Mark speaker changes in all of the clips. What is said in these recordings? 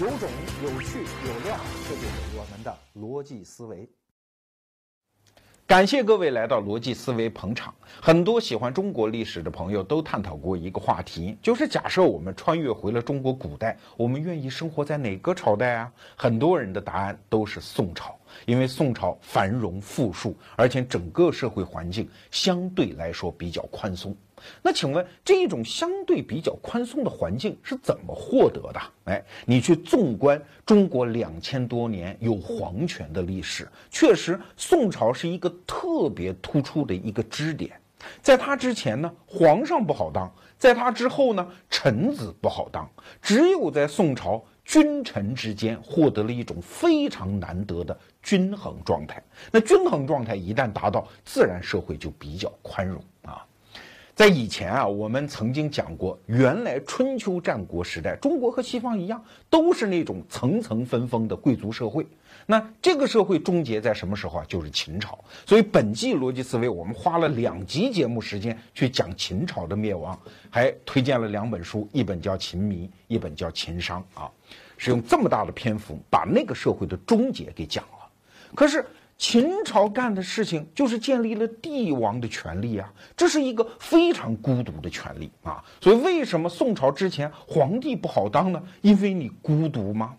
Speaker 1: 有种、有趣、有料，这就是我们的逻辑思维。感谢各位来到逻辑思维捧场。很多喜欢中国历史的朋友都探讨过一个话题，就是假设我们穿越回了中国古代，我们愿意生活在哪个朝代啊？很多人的答案都是宋朝。因为宋朝繁荣富庶，而且整个社会环境相对来说比较宽松。那请问，这一种相对比较宽松的环境是怎么获得的？哎，你去纵观中国两千多年有皇权的历史，确实宋朝是一个特别突出的一个支点。在他之前呢，皇上不好当；在他之后呢，臣子不好当。只有在宋朝。君臣之间获得了一种非常难得的均衡状态。那均衡状态一旦达到，自然社会就比较宽容。在以前啊，我们曾经讲过，原来春秋战国时代，中国和西方一样，都是那种层层分封的贵族社会。那这个社会终结在什么时候啊？就是秦朝。所以本季逻辑思维，我们花了两集节目时间去讲秦朝的灭亡，还推荐了两本书，一本叫《秦迷》，一本叫《秦商》啊，是用这么大的篇幅把那个社会的终结给讲了。可是秦朝干的事情就是建立了帝王的权利啊，这是一个非常孤独的权利啊。所以为什么宋朝之前皇帝不好当呢？因为你孤独吗？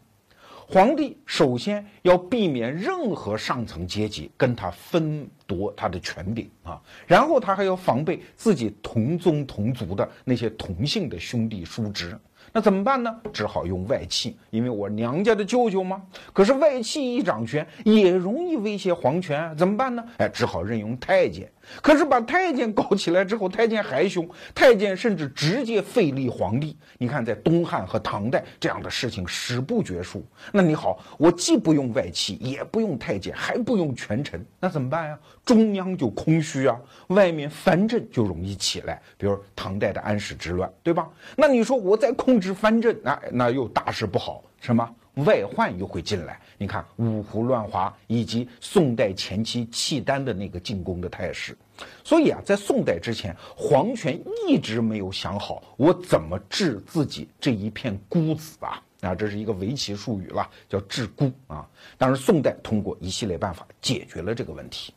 Speaker 1: 皇帝首先要避免任何上层阶级跟他分夺他的权柄啊，然后他还要防备自己同宗同族的那些同姓的兄弟叔侄。那怎么办呢？只好用外戚，因为我娘家的舅舅嘛？可是外戚一掌权，也容易威胁皇权，怎么办呢？哎，只好任用太监。可是把太监搞起来之后，太监还凶，太监甚至直接废立皇帝。你看，在东汉和唐代这样的事情史不绝书。那你好，我既不用外戚，也不用太监，还不用权臣，那怎么办呀？中央就空虚啊，外面藩镇就容易起来，比如唐代的安史之乱，对吧？那你说我在控制藩镇，那那又大事不好，什么？外患又会进来，你看五胡乱华以及宋代前期契丹的那个进攻的态势，所以啊，在宋代之前，皇权一直没有想好我怎么治自己这一片孤子啊啊，这是一个围棋术语了，叫治孤啊。当然，宋代通过一系列办法解决了这个问题，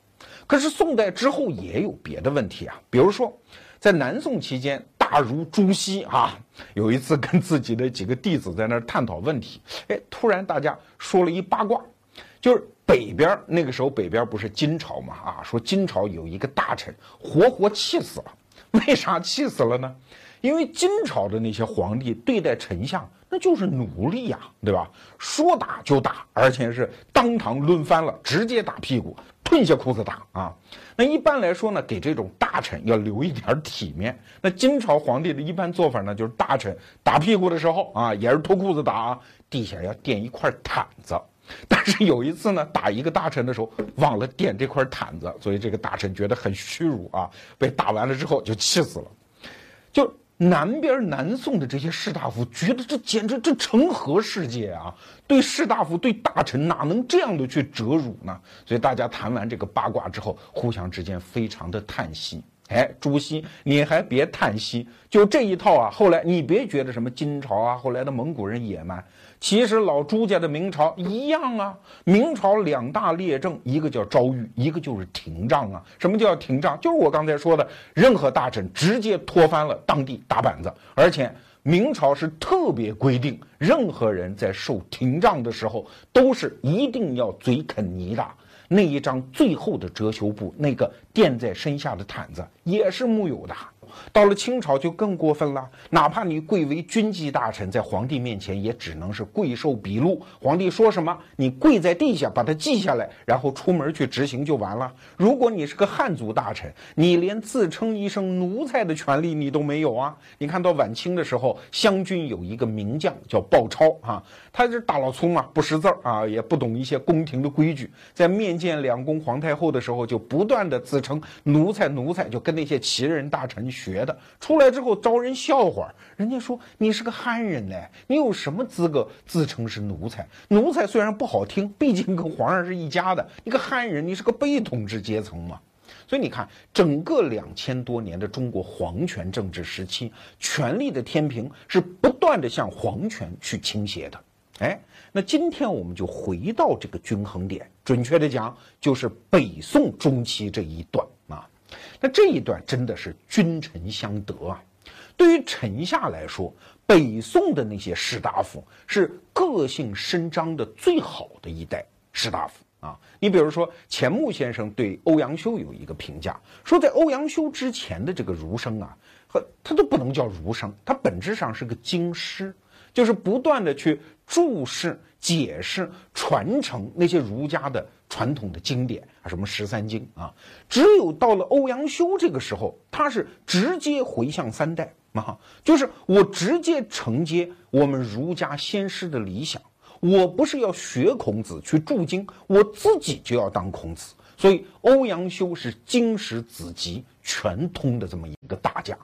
Speaker 1: 可是宋代之后也有别的问题啊，比如说。在南宋期间，大儒朱熹啊，有一次跟自己的几个弟子在那儿探讨问题，哎，突然大家说了一八卦，就是北边那个时候北边不是金朝嘛啊，说金朝有一个大臣活活气死了，为啥气死了呢？因为金朝的那些皇帝对待丞相那就是奴隶呀，对吧？说打就打，而且是当堂抡翻了，直接打屁股。褪下裤子打啊！那一般来说呢，给这种大臣要留一点体面。那金朝皇帝的一般做法呢，就是大臣打屁股的时候啊，也是脱裤子打啊，地下要垫一块毯子。但是有一次呢，打一个大臣的时候忘了垫这块毯子，所以这个大臣觉得很屈辱啊，被打完了之后就气死了，就。南边南宋的这些士大夫觉得这简直这成何世界啊！对士大夫对大臣哪能这样的去折辱呢？所以大家谈完这个八卦之后，互相之间非常的叹息。哎，朱熹，你还别叹息，就这一套啊。后来你别觉得什么金朝啊，后来的蒙古人野蛮，其实老朱家的明朝一样啊。明朝两大列政，一个叫诏狱，一个就是廷杖啊。什么叫廷杖？就是我刚才说的，任何大臣直接拖翻了当地打板子。而且明朝是特别规定，任何人在受廷杖的时候，都是一定要嘴啃泥的。那一张最后的遮羞布，那个垫在身下的毯子，也是木有的。到了清朝就更过分了，哪怕你贵为军机大臣，在皇帝面前也只能是跪受笔录。皇帝说什么，你跪在地下把它记下来，然后出门去执行就完了。如果你是个汉族大臣，你连自称一声奴才的权利你都没有啊！你看到晚清的时候，湘军有一个名将叫鲍超啊，他是大老粗嘛，不识字啊，也不懂一些宫廷的规矩，在面见两宫皇太后的时候，就不断的自称奴才奴才，就跟那些旗人大臣学。学的出来之后招人笑话，人家说你是个汉人呢，你有什么资格自称是奴才？奴才虽然不好听，毕竟跟皇上是一家的。你个汉人，你是个被统治阶层嘛。所以你看，整个两千多年的中国皇权政治时期，权力的天平是不断的向皇权去倾斜的。哎，那今天我们就回到这个均衡点，准确的讲，就是北宋中期这一段。那这一段真的是君臣相得啊。对于臣下来说，北宋的那些士大夫是个性伸张的最好的一代士大夫。啊，你比如说钱穆先生对欧阳修有一个评价，说在欧阳修之前的这个儒生啊，和他都不能叫儒生，他本质上是个经师，就是不断的去注释、解释、传承那些儒家的传统的经典啊，什么十三经啊。只有到了欧阳修这个时候，他是直接回向三代啊，就是我直接承接我们儒家先师的理想。我不是要学孔子去注经，我自己就要当孔子。所以欧阳修是经史子集全通的这么一个大家。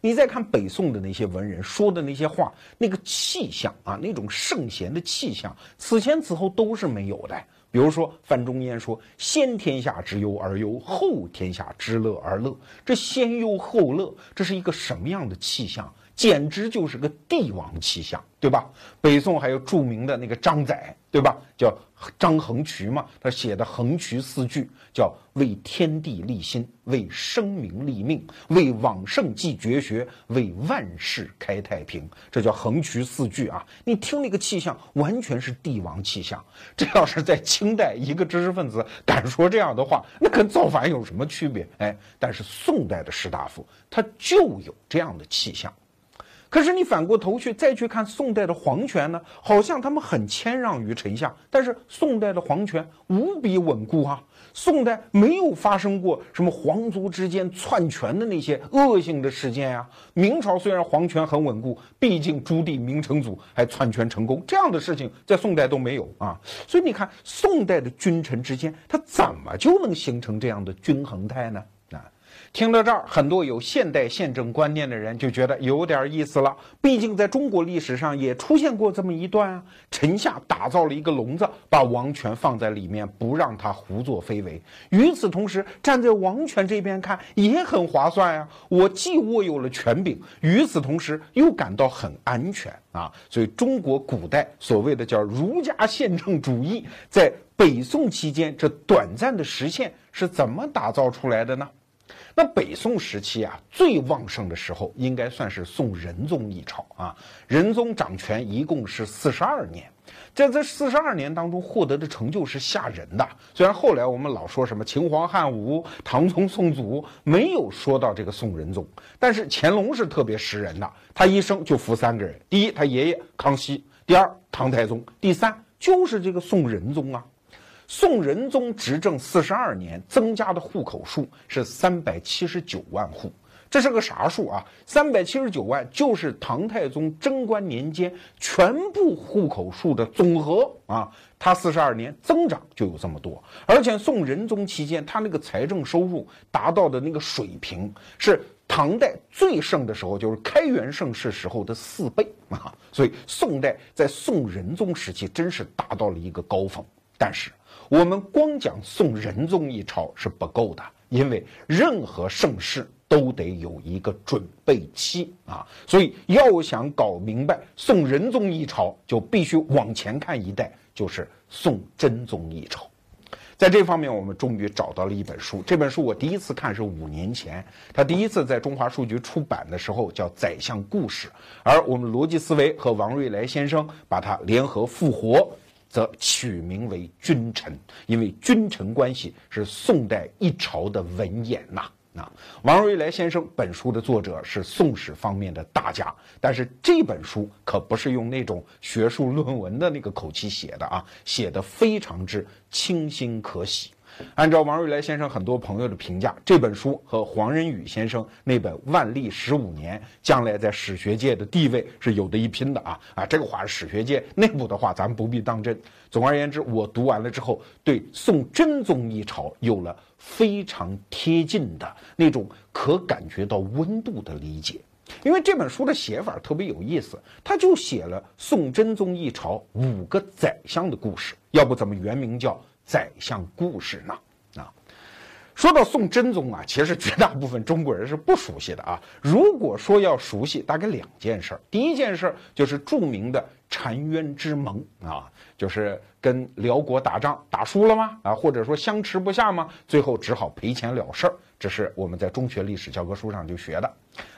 Speaker 1: 你再看北宋的那些文人说的那些话，那个气象啊，那种圣贤的气象，此前此后都是没有的。比如说范仲淹说：“先天下之忧而忧，后天下之乐而乐。”这先忧后乐，这是一个什么样的气象？简直就是个帝王气象，对吧？北宋还有著名的那个张载，对吧？叫张衡渠嘛，他写的衡渠四句，叫为天地立心，为生民立命，为往圣继绝学，为万世开太平。这叫衡渠四句啊！你听那个气象，完全是帝王气象。这要是在清代，一个知识分子敢说这样的话，那跟造反有什么区别？哎，但是宋代的士大夫，他就有这样的气象。可是你反过头去再去看宋代的皇权呢，好像他们很谦让于臣下，但是宋代的皇权无比稳固啊。宋代没有发生过什么皇族之间篡权的那些恶性的事件呀。明朝虽然皇权很稳固，毕竟朱棣明成祖还篡权成功，这样的事情在宋代都没有啊。所以你看，宋代的君臣之间，他怎么就能形成这样的均衡态呢？听到这儿，很多有现代宪政观念的人就觉得有点意思了。毕竟在中国历史上也出现过这么一段啊，臣下打造了一个笼子，把王权放在里面，不让他胡作非为。与此同时，站在王权这边看也很划算呀。我既握有了权柄，与此同时又感到很安全啊。所以，中国古代所谓的叫儒家宪政主义，在北宋期间这短暂的实现是怎么打造出来的呢？那北宋时期啊，最旺盛的时候应该算是宋仁宗一朝啊。仁宗掌权一共是四十二年，在这四十二年当中获得的成就是吓人的。虽然后来我们老说什么秦皇汉武、唐宗宋祖，没有说到这个宋仁宗，但是乾隆是特别识人的，他一生就服三个人：第一，他爷爷康熙；第二，唐太宗；第三，就是这个宋仁宗啊。宋仁宗执政四十二年，增加的户口数是三百七十九万户，这是个啥数啊？三百七十九万就是唐太宗贞观年间全部户口数的总和啊！他四十二年增长就有这么多，而且宋仁宗期间他那个财政收入达到的那个水平是唐代最盛的时候，就是开元盛世时候的四倍啊！所以宋代在宋仁宗时期真是达到了一个高峰，但是。我们光讲宋仁宗一朝是不够的，因为任何盛世都得有一个准备期啊。所以要想搞明白宋仁宗一朝，就必须往前看一代，就是宋真宗一朝。在这方面，我们终于找到了一本书。这本书我第一次看是五年前，他第一次在中华书局出版的时候叫《宰相故事》，而我们逻辑思维和王瑞来先生把它联合复活。则取名为君臣，因为君臣关系是宋代一朝的文眼呐。啊，王瑞来先生本书的作者是宋史方面的大家，但是这本书可不是用那种学术论文的那个口气写的啊，写的非常之清新可喜。按照王瑞来先生很多朋友的评价，这本书和黄仁宇先生那本《万历十五年》将来在史学界的地位是有的一拼的啊啊！这个话是史学界内部的话，咱们不必当真。总而言之，我读完了之后，对宋真宗一朝有了非常贴近的那种可感觉到温度的理解。因为这本书的写法特别有意思，他就写了宋真宗一朝五个宰相的故事，要不怎么原名叫？宰相故事呢？啊，说到宋真宗啊，其实绝大部分中国人是不熟悉的啊。如果说要熟悉，大概两件事儿。第一件事儿就是著名的澶渊之盟啊，就是跟辽国打仗打输了吗？啊，或者说相持不下吗？最后只好赔钱了事儿。这是我们在中学历史教科书上就学的。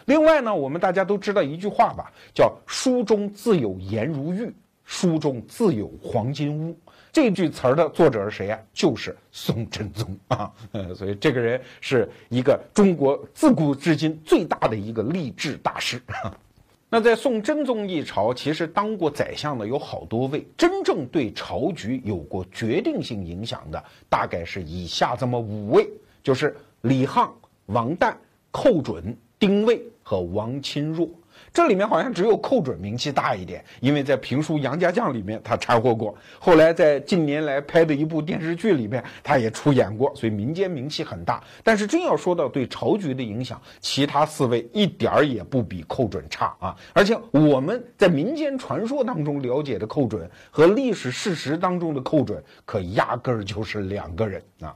Speaker 1: 另外呢，我们大家都知道一句话吧，叫“书中自有颜如玉，书中自有黄金屋”。这句词儿的作者是谁呀？就是宋真宗啊，呃，所以这个人是一个中国自古至今最大的一个励志大师。那在宋真宗一朝，其实当过宰相的有好多位，真正对朝局有过决定性影响的，大概是以下这么五位，就是李沆、王旦、寇准、丁谓和王钦若。这里面好像只有寇准名气大一点，因为在评书《杨家将》里面他掺和过，后来在近年来拍的一部电视剧里面他也出演过，所以民间名气很大。但是真要说到对朝局的影响，其他四位一点儿也不比寇准差啊！而且我们在民间传说当中了解的寇准和历史事实当中的寇准，可压根儿就是两个人啊。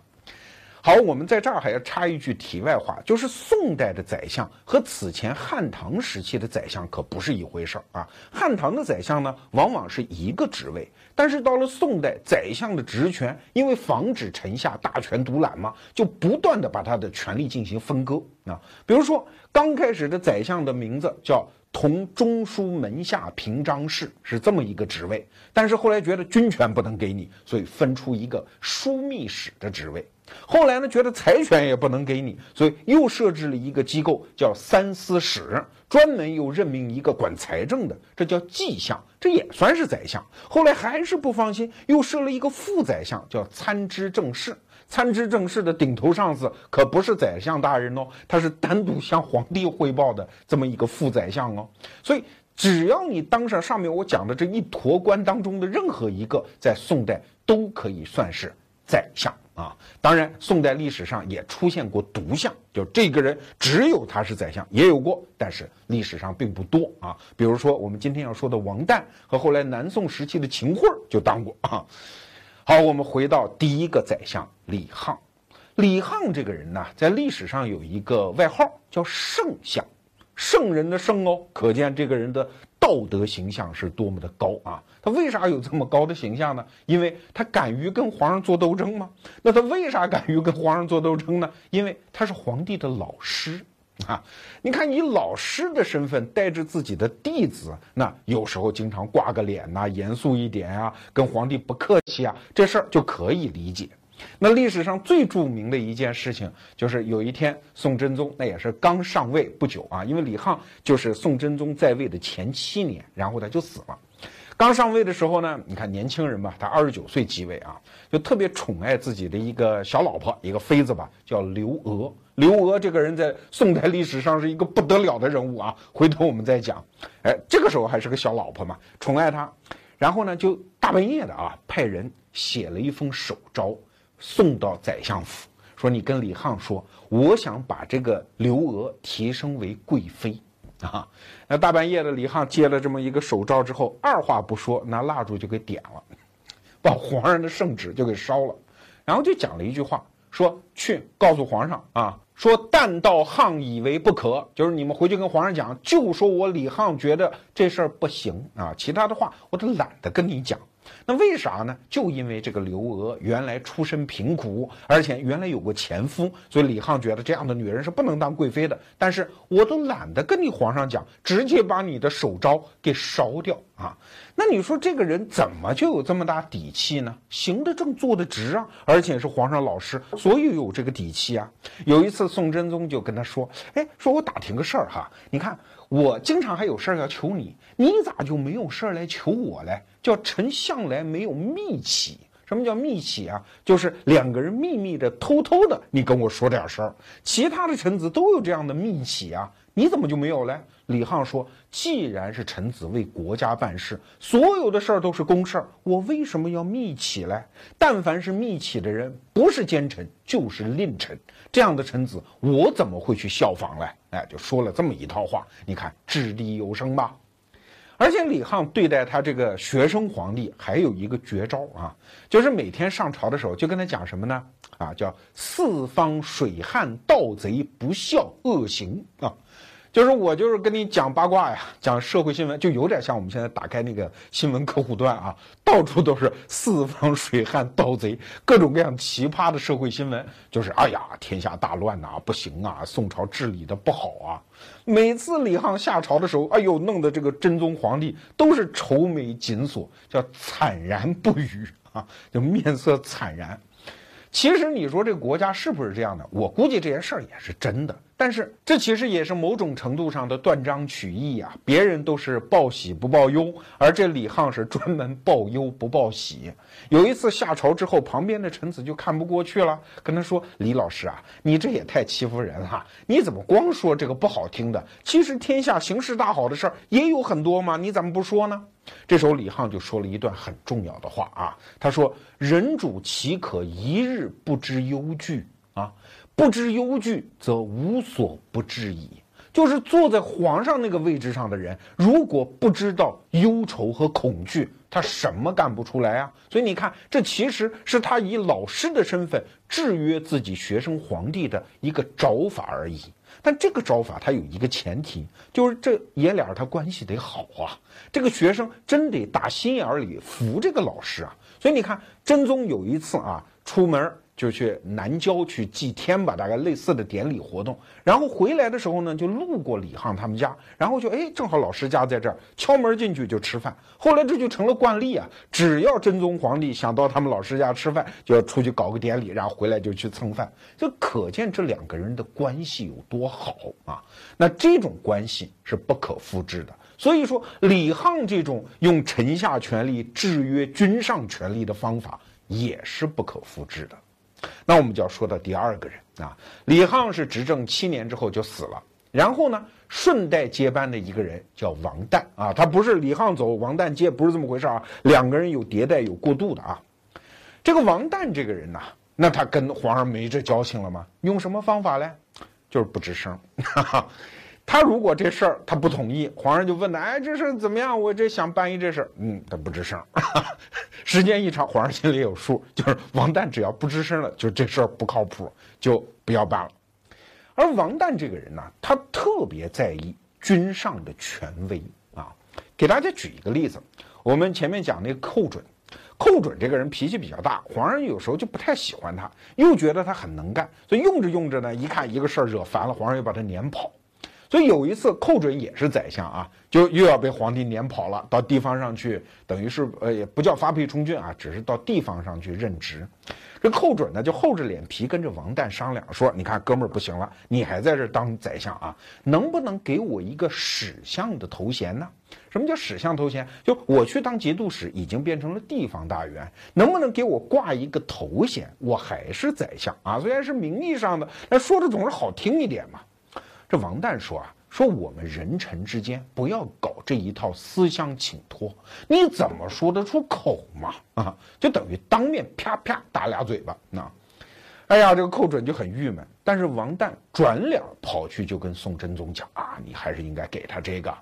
Speaker 1: 好，我们在这儿还要插一句题外话，就是宋代的宰相和此前汉唐时期的宰相可不是一回事儿啊。汉唐的宰相呢，往往是一个职位，但是到了宋代，宰相的职权因为防止臣下大权独揽嘛，就不断的把他的权力进行分割啊。比如说，刚开始的宰相的名字叫同中书门下平章事，是这么一个职位，但是后来觉得军权不能给你，所以分出一个枢密使的职位。后来呢，觉得财权也不能给你，所以又设置了一个机构，叫三司使，专门又任命一个管财政的，这叫计相，这也算是宰相。后来还是不放心，又设了一个副宰相，叫参知政事。参知政事的顶头上司可不是宰相大人哦，他是单独向皇帝汇报的这么一个副宰相哦。所以，只要你当上上面我讲的这一坨官当中的任何一个，在宋代都可以算是宰相。啊，当然，宋代历史上也出现过独相，就这个人只有他是宰相，也有过，但是历史上并不多啊。比如说我们今天要说的王旦和后来南宋时期的秦桧就当过啊。好，我们回到第一个宰相李沆。李沆这个人呢，在历史上有一个外号叫圣相，圣人的圣哦，可见这个人的。道德形象是多么的高啊！他为啥有这么高的形象呢？因为他敢于跟皇上做斗争吗？那他为啥敢于跟皇上做斗争呢？因为他是皇帝的老师啊！你看，以老师的身份带着自己的弟子，那有时候经常挂个脸呐，严肃一点啊，跟皇帝不客气啊，这事儿就可以理解。那历史上最著名的一件事情，就是有一天宋真宗，那也是刚上位不久啊，因为李沆就是宋真宗在位的前七年，然后他就死了。刚上位的时候呢，你看年轻人嘛，他二十九岁即位啊，就特别宠爱自己的一个小老婆，一个妃子吧，叫刘娥。刘娥这个人在宋代历史上是一个不得了的人物啊，回头我们再讲。哎，这个时候还是个小老婆嘛，宠爱她，然后呢，就大半夜的啊，派人写了一封手诏。送到宰相府，说你跟李沆说，我想把这个刘娥提升为贵妃，啊，那大半夜的李沆接了这么一个手诏之后，二话不说，拿蜡烛就给点了，把皇上的圣旨就给烧了，然后就讲了一句话，说去告诉皇上啊，说但道沆以为不可，就是你们回去跟皇上讲，就说我李沆觉得这事儿不行。啊，其他的话我都懒得跟你讲。那为啥呢？就因为这个刘娥原来出身贫苦，而且原来有过前夫，所以李沆觉得这样的女人是不能当贵妃的。但是我都懒得跟你皇上讲，直接把你的手诏给烧掉啊！那你说这个人怎么就有这么大底气呢？行得正，坐得直啊，而且是皇上老师，所以有这个底气啊。有一次宋真宗就跟他说：“哎，说我打听个事儿哈，你看。”我经常还有事儿要求你，你咋就没有事儿来求我嘞？叫臣向来没有密启。什么叫密启啊？就是两个人秘密的、偷偷的，你跟我说点事儿。其他的臣子都有这样的密启啊，你怎么就没有嘞？李沆说：“既然是臣子为国家办事，所有的事儿都是公事儿，我为什么要密启嘞？但凡是密启的人，不是奸臣就是佞臣。”这样的臣子，我怎么会去效仿嘞？哎，就说了这么一套话，你看掷地有声吧。而且李沆对待他这个学生皇帝还有一个绝招啊，就是每天上朝的时候就跟他讲什么呢？啊，叫四方水旱盗贼不孝恶行啊。就是我就是跟你讲八卦呀，讲社会新闻，就有点像我们现在打开那个新闻客户端啊，到处都是四方水旱盗贼，各种各样奇葩的社会新闻。就是哎呀，天下大乱呐，不行啊，宋朝治理的不好啊。每次李沆下朝的时候，哎呦，弄得这个真宗皇帝都是愁眉紧锁，叫惨然不语啊，就面色惨然。其实你说这个国家是不是这样的？我估计这件事儿也是真的。但是这其实也是某种程度上的断章取义啊！别人都是报喜不报忧，而这李沆是专门报忧不报喜。有一次下朝之后，旁边的臣子就看不过去了，跟他说：“李老师啊，你这也太欺负人了！你怎么光说这个不好听的？其实天下形势大好的事儿也有很多嘛，你怎么不说呢？”这时候李沆就说了一段很重要的话啊，他说：“人主岂可一日不知忧惧？”不知忧惧，则无所不知矣。就是坐在皇上那个位置上的人，如果不知道忧愁和恐惧，他什么干不出来啊？所以你看，这其实是他以老师的身份制约自己学生皇帝的一个招法而已。但这个招法他有一个前提，就是这爷俩他关系得好啊。这个学生真得打心眼里服这个老师啊。所以你看，真宗有一次啊，出门。就去南郊去祭天吧，大概类似的典礼活动。然后回来的时候呢，就路过李沆他们家，然后就哎，正好老师家在这儿，敲门进去就吃饭。后来这就成了惯例啊，只要真宗皇帝想到他们老师家吃饭，就要出去搞个典礼，然后回来就去蹭饭。就可见这两个人的关系有多好啊！那这种关系是不可复制的。所以说，李沆这种用臣下权力制约君上权力的方法，也是不可复制的。那我们就要说到第二个人啊，李沆是执政七年之后就死了，然后呢，顺带接班的一个人叫王旦啊，他不是李沆走，王旦接，不是这么回事啊，两个人有迭代有过渡的啊。这个王旦这个人呐，那他跟皇上没这交情了吗？用什么方法嘞？就是不吱声。他如果这事儿他不同意，皇上就问他：“哎，这事儿怎么样？我这想办一这事儿。”嗯，他不吱声。时间一长，皇上心里有数，就是王旦只要不吱声了，就这事儿不靠谱，就不要办了。而王旦这个人呢，他特别在意君上的权威啊。给大家举一个例子，我们前面讲那个寇准，寇准这个人脾气比较大，皇上有时候就不太喜欢他，又觉得他很能干，所以用着用着呢，一看一个事儿惹烦了，皇上又把他撵跑。所以有一次，寇准也是宰相啊，就又要被皇帝撵跑了，到地方上去，等于是呃也不叫发配充军啊，只是到地方上去任职。这寇准呢，就厚着脸皮跟着王旦商量说：“你看，哥们儿不行了，你还在这当宰相啊？能不能给我一个史相的头衔呢？什么叫史相头衔？就我去当节度使，已经变成了地方大员，能不能给我挂一个头衔？我还是宰相啊，虽然是名义上的，但说的总是好听一点嘛。”这王旦说啊，说我们人臣之间不要搞这一套思乡请托，你怎么说得出口嘛？啊，就等于当面啪啪打俩嘴巴。那，哎呀，这个寇准就很郁闷。但是王旦转脸跑去就跟宋真宗讲啊，你还是应该给他这个。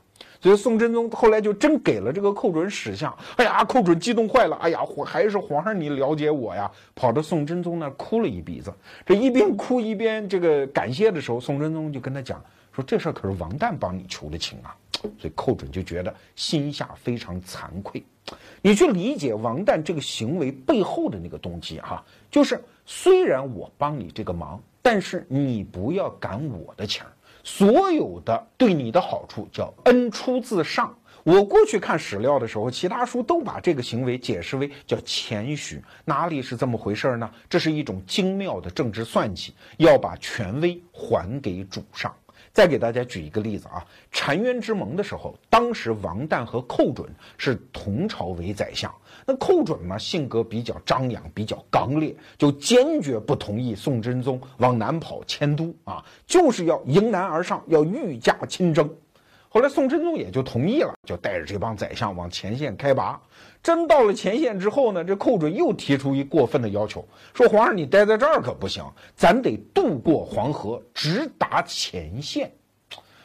Speaker 1: 所以宋真宗后来就真给了这个寇准史相。哎呀，寇准激动坏了。哎呀，还是皇上你了解我呀，跑到宋真宗那儿哭了一鼻子。这一边哭一边这个感谢的时候，宋真宗就跟他讲说，这事儿可是王旦帮你求的情啊。所以寇准就觉得心下非常惭愧。你去理解王旦这个行为背后的那个动机哈，就是虽然我帮你这个忙，但是你不要赶我的情儿。所有的对你的好处叫恩出自上。我过去看史料的时候，其他书都把这个行为解释为叫谦虚，哪里是这么回事呢？这是一种精妙的政治算计，要把权威还给主上。再给大家举一个例子啊，澶渊之盟的时候，当时王旦和寇准是同朝为宰相。那寇准嘛，性格比较张扬，比较刚烈，就坚决不同意宋真宗往南跑迁都啊，就是要迎难而上，要御驾亲征。后来宋真宗也就同意了，就带着这帮宰相往前线开拔。真到了前线之后呢，这寇准又提出一过分的要求，说皇上你待在这儿可不行，咱得渡过黄河，直达前线。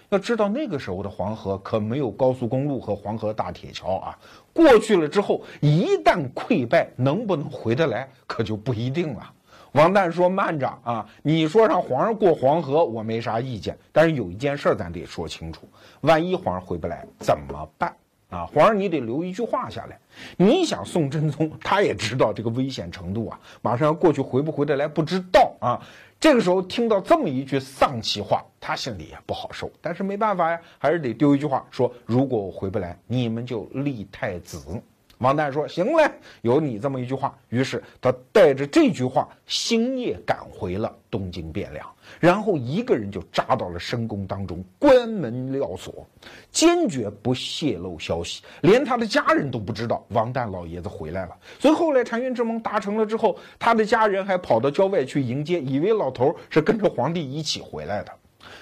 Speaker 1: 要知道那个时候的黄河可没有高速公路和黄河大铁桥啊，过去了之后一旦溃败，能不能回得来可就不一定了。王旦说：“慢着啊，你说让皇上过黄河，我没啥意见，但是有一件事咱得说清楚，万一皇上回不来怎么办？”啊，皇上，你得留一句话下来。你想，宋真宗他也知道这个危险程度啊，马上要过去，回不回得来不知道啊。这个时候听到这么一句丧气话，他心里也不好受。但是没办法呀，还是得丢一句话，说如果我回不来，你们就立太子。王旦说：“行嘞，有你这么一句话。”于是他带着这句话，星夜赶回了东京汴梁，然后一个人就扎到了深宫当中，关门撂锁，坚决不泄露消息，连他的家人都不知道王旦老爷子回来了。所以后来澶渊之盟达成了之后，他的家人还跑到郊外去迎接，以为老头是跟着皇帝一起回来的。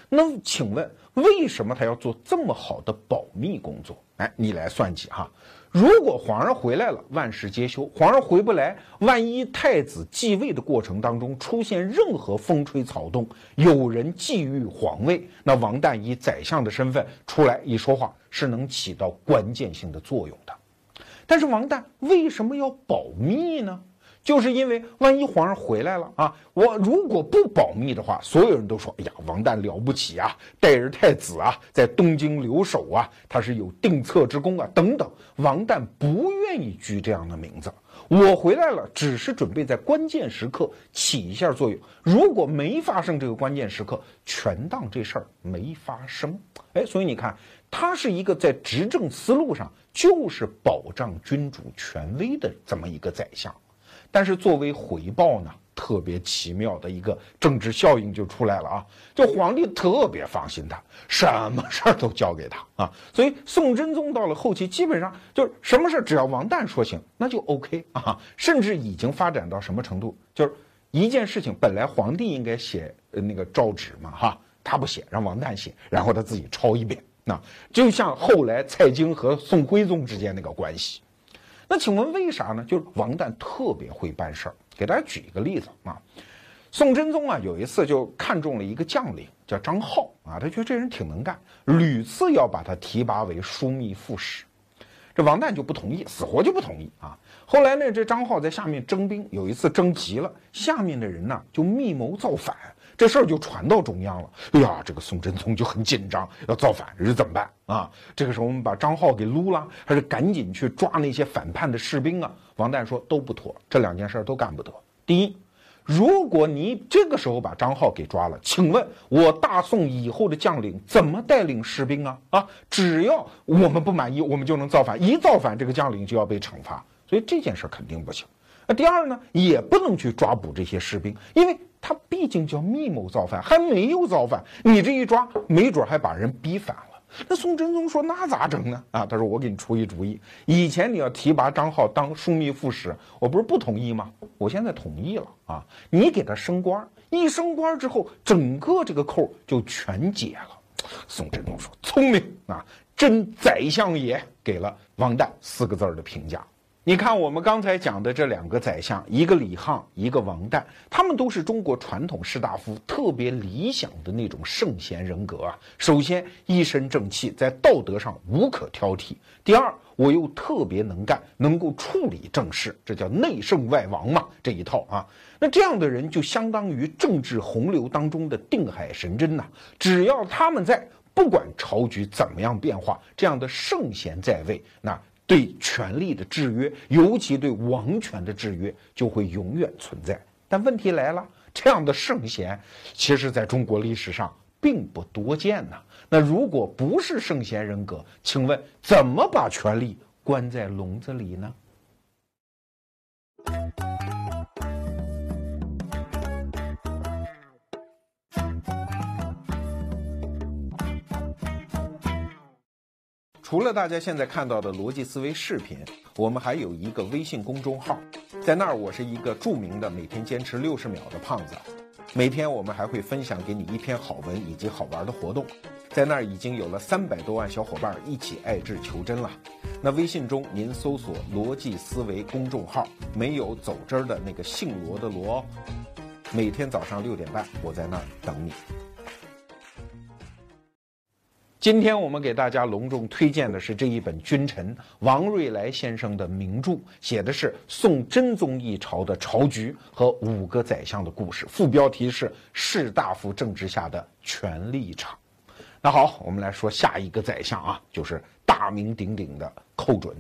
Speaker 1: 那请问，为什么他要做这么好的保密工作？哎，你来算计哈。如果皇上回来了，万事皆休；皇上回不来，万一太子继位的过程当中出现任何风吹草动，有人觊觎皇位，那王旦以宰相的身份出来一说话，是能起到关键性的作用的。但是王旦为什么要保密呢？就是因为万一皇上回来了啊，我如果不保密的话，所有人都说：“哎呀，王旦了不起啊，代儿太子啊，在东京留守啊，他是有定策之功啊，等等。”王旦不愿意居这样的名字。我回来了，只是准备在关键时刻起一下作用。如果没发生这个关键时刻，全当这事儿没发生。哎，所以你看，他是一个在执政思路上就是保障君主权威的这么一个宰相。但是作为回报呢，特别奇妙的一个政治效应就出来了啊！就皇帝特别放心他，什么事儿都交给他啊。所以宋真宗到了后期，基本上就是什么事儿只要王旦说行，那就 OK 啊。甚至已经发展到什么程度，就是一件事情本来皇帝应该写那个诏旨嘛，哈，他不写，让王旦写，然后他自己抄一遍。那就像后来蔡京和宋徽宗之间那个关系。那请问为啥呢？就是王旦特别会办事儿。给大家举一个例子啊，宋真宗啊有一次就看中了一个将领叫张浩啊，他觉得这人挺能干，屡次要把他提拔为枢密副使，这王旦就不同意，死活就不同意啊。后来呢，这张浩在下面征兵，有一次征急了，下面的人呢就密谋造反。这事儿就传到中央了。哎呀，这个宋真宗就很紧张，要造反，这怎么办啊？这个时候我们把张浩给撸了，还是赶紧去抓那些反叛的士兵啊？王旦说都不妥，这两件事都干不得。第一，如果你这个时候把张浩给抓了，请问我大宋以后的将领怎么带领士兵啊？啊，只要我们不满意，我们就能造反，一造反，这个将领就要被惩罚，所以这件事肯定不行。那第二呢，也不能去抓捕这些士兵，因为。他毕竟叫密谋造反，还没有造反，你这一抓，没准还把人逼反了。那宋真宗说：“那咋整呢？”啊，他说：“我给你出一主意。以前你要提拔张浩当枢密副使，我不是不同意吗？我现在同意了啊！你给他升官，一升官之后，整个这个扣就全解了。”宋真宗说：“聪明啊，真宰相也！”给了王旦四个字儿的评价。你看，我们刚才讲的这两个宰相，一个李沆，一个王旦，他们都是中国传统士大夫特别理想的那种圣贤人格啊。首先，一身正气，在道德上无可挑剔；第二，我又特别能干，能够处理政事，这叫内圣外王嘛，这一套啊。那这样的人就相当于政治洪流当中的定海神针呐，只要他们在，不管朝局怎么样变化，这样的圣贤在位，那。对权力的制约，尤其对王权的制约，就会永远存在。但问题来了，这样的圣贤，其实在中国历史上并不多见呢。那如果不是圣贤人格，请问怎么把权力关在笼子里呢？除了大家现在看到的逻辑思维视频，我们还有一个微信公众号，在那儿我是一个著名的每天坚持六十秒的胖子。每天我们还会分享给你一篇好文以及好玩的活动，在那儿已经有了三百多万小伙伴一起爱智求真了。那微信中您搜索“逻辑思维”公众号，没有走之儿的那个姓罗的罗。每天早上六点半，我在那儿等你。今天我们给大家隆重推荐的是这一本君臣王瑞来先生的名著，写的是宋真宗一朝的朝局和五个宰相的故事，副标题是士大夫政治下的权力场。那好，我们来说下一个宰相啊，就是大名鼎鼎的寇准。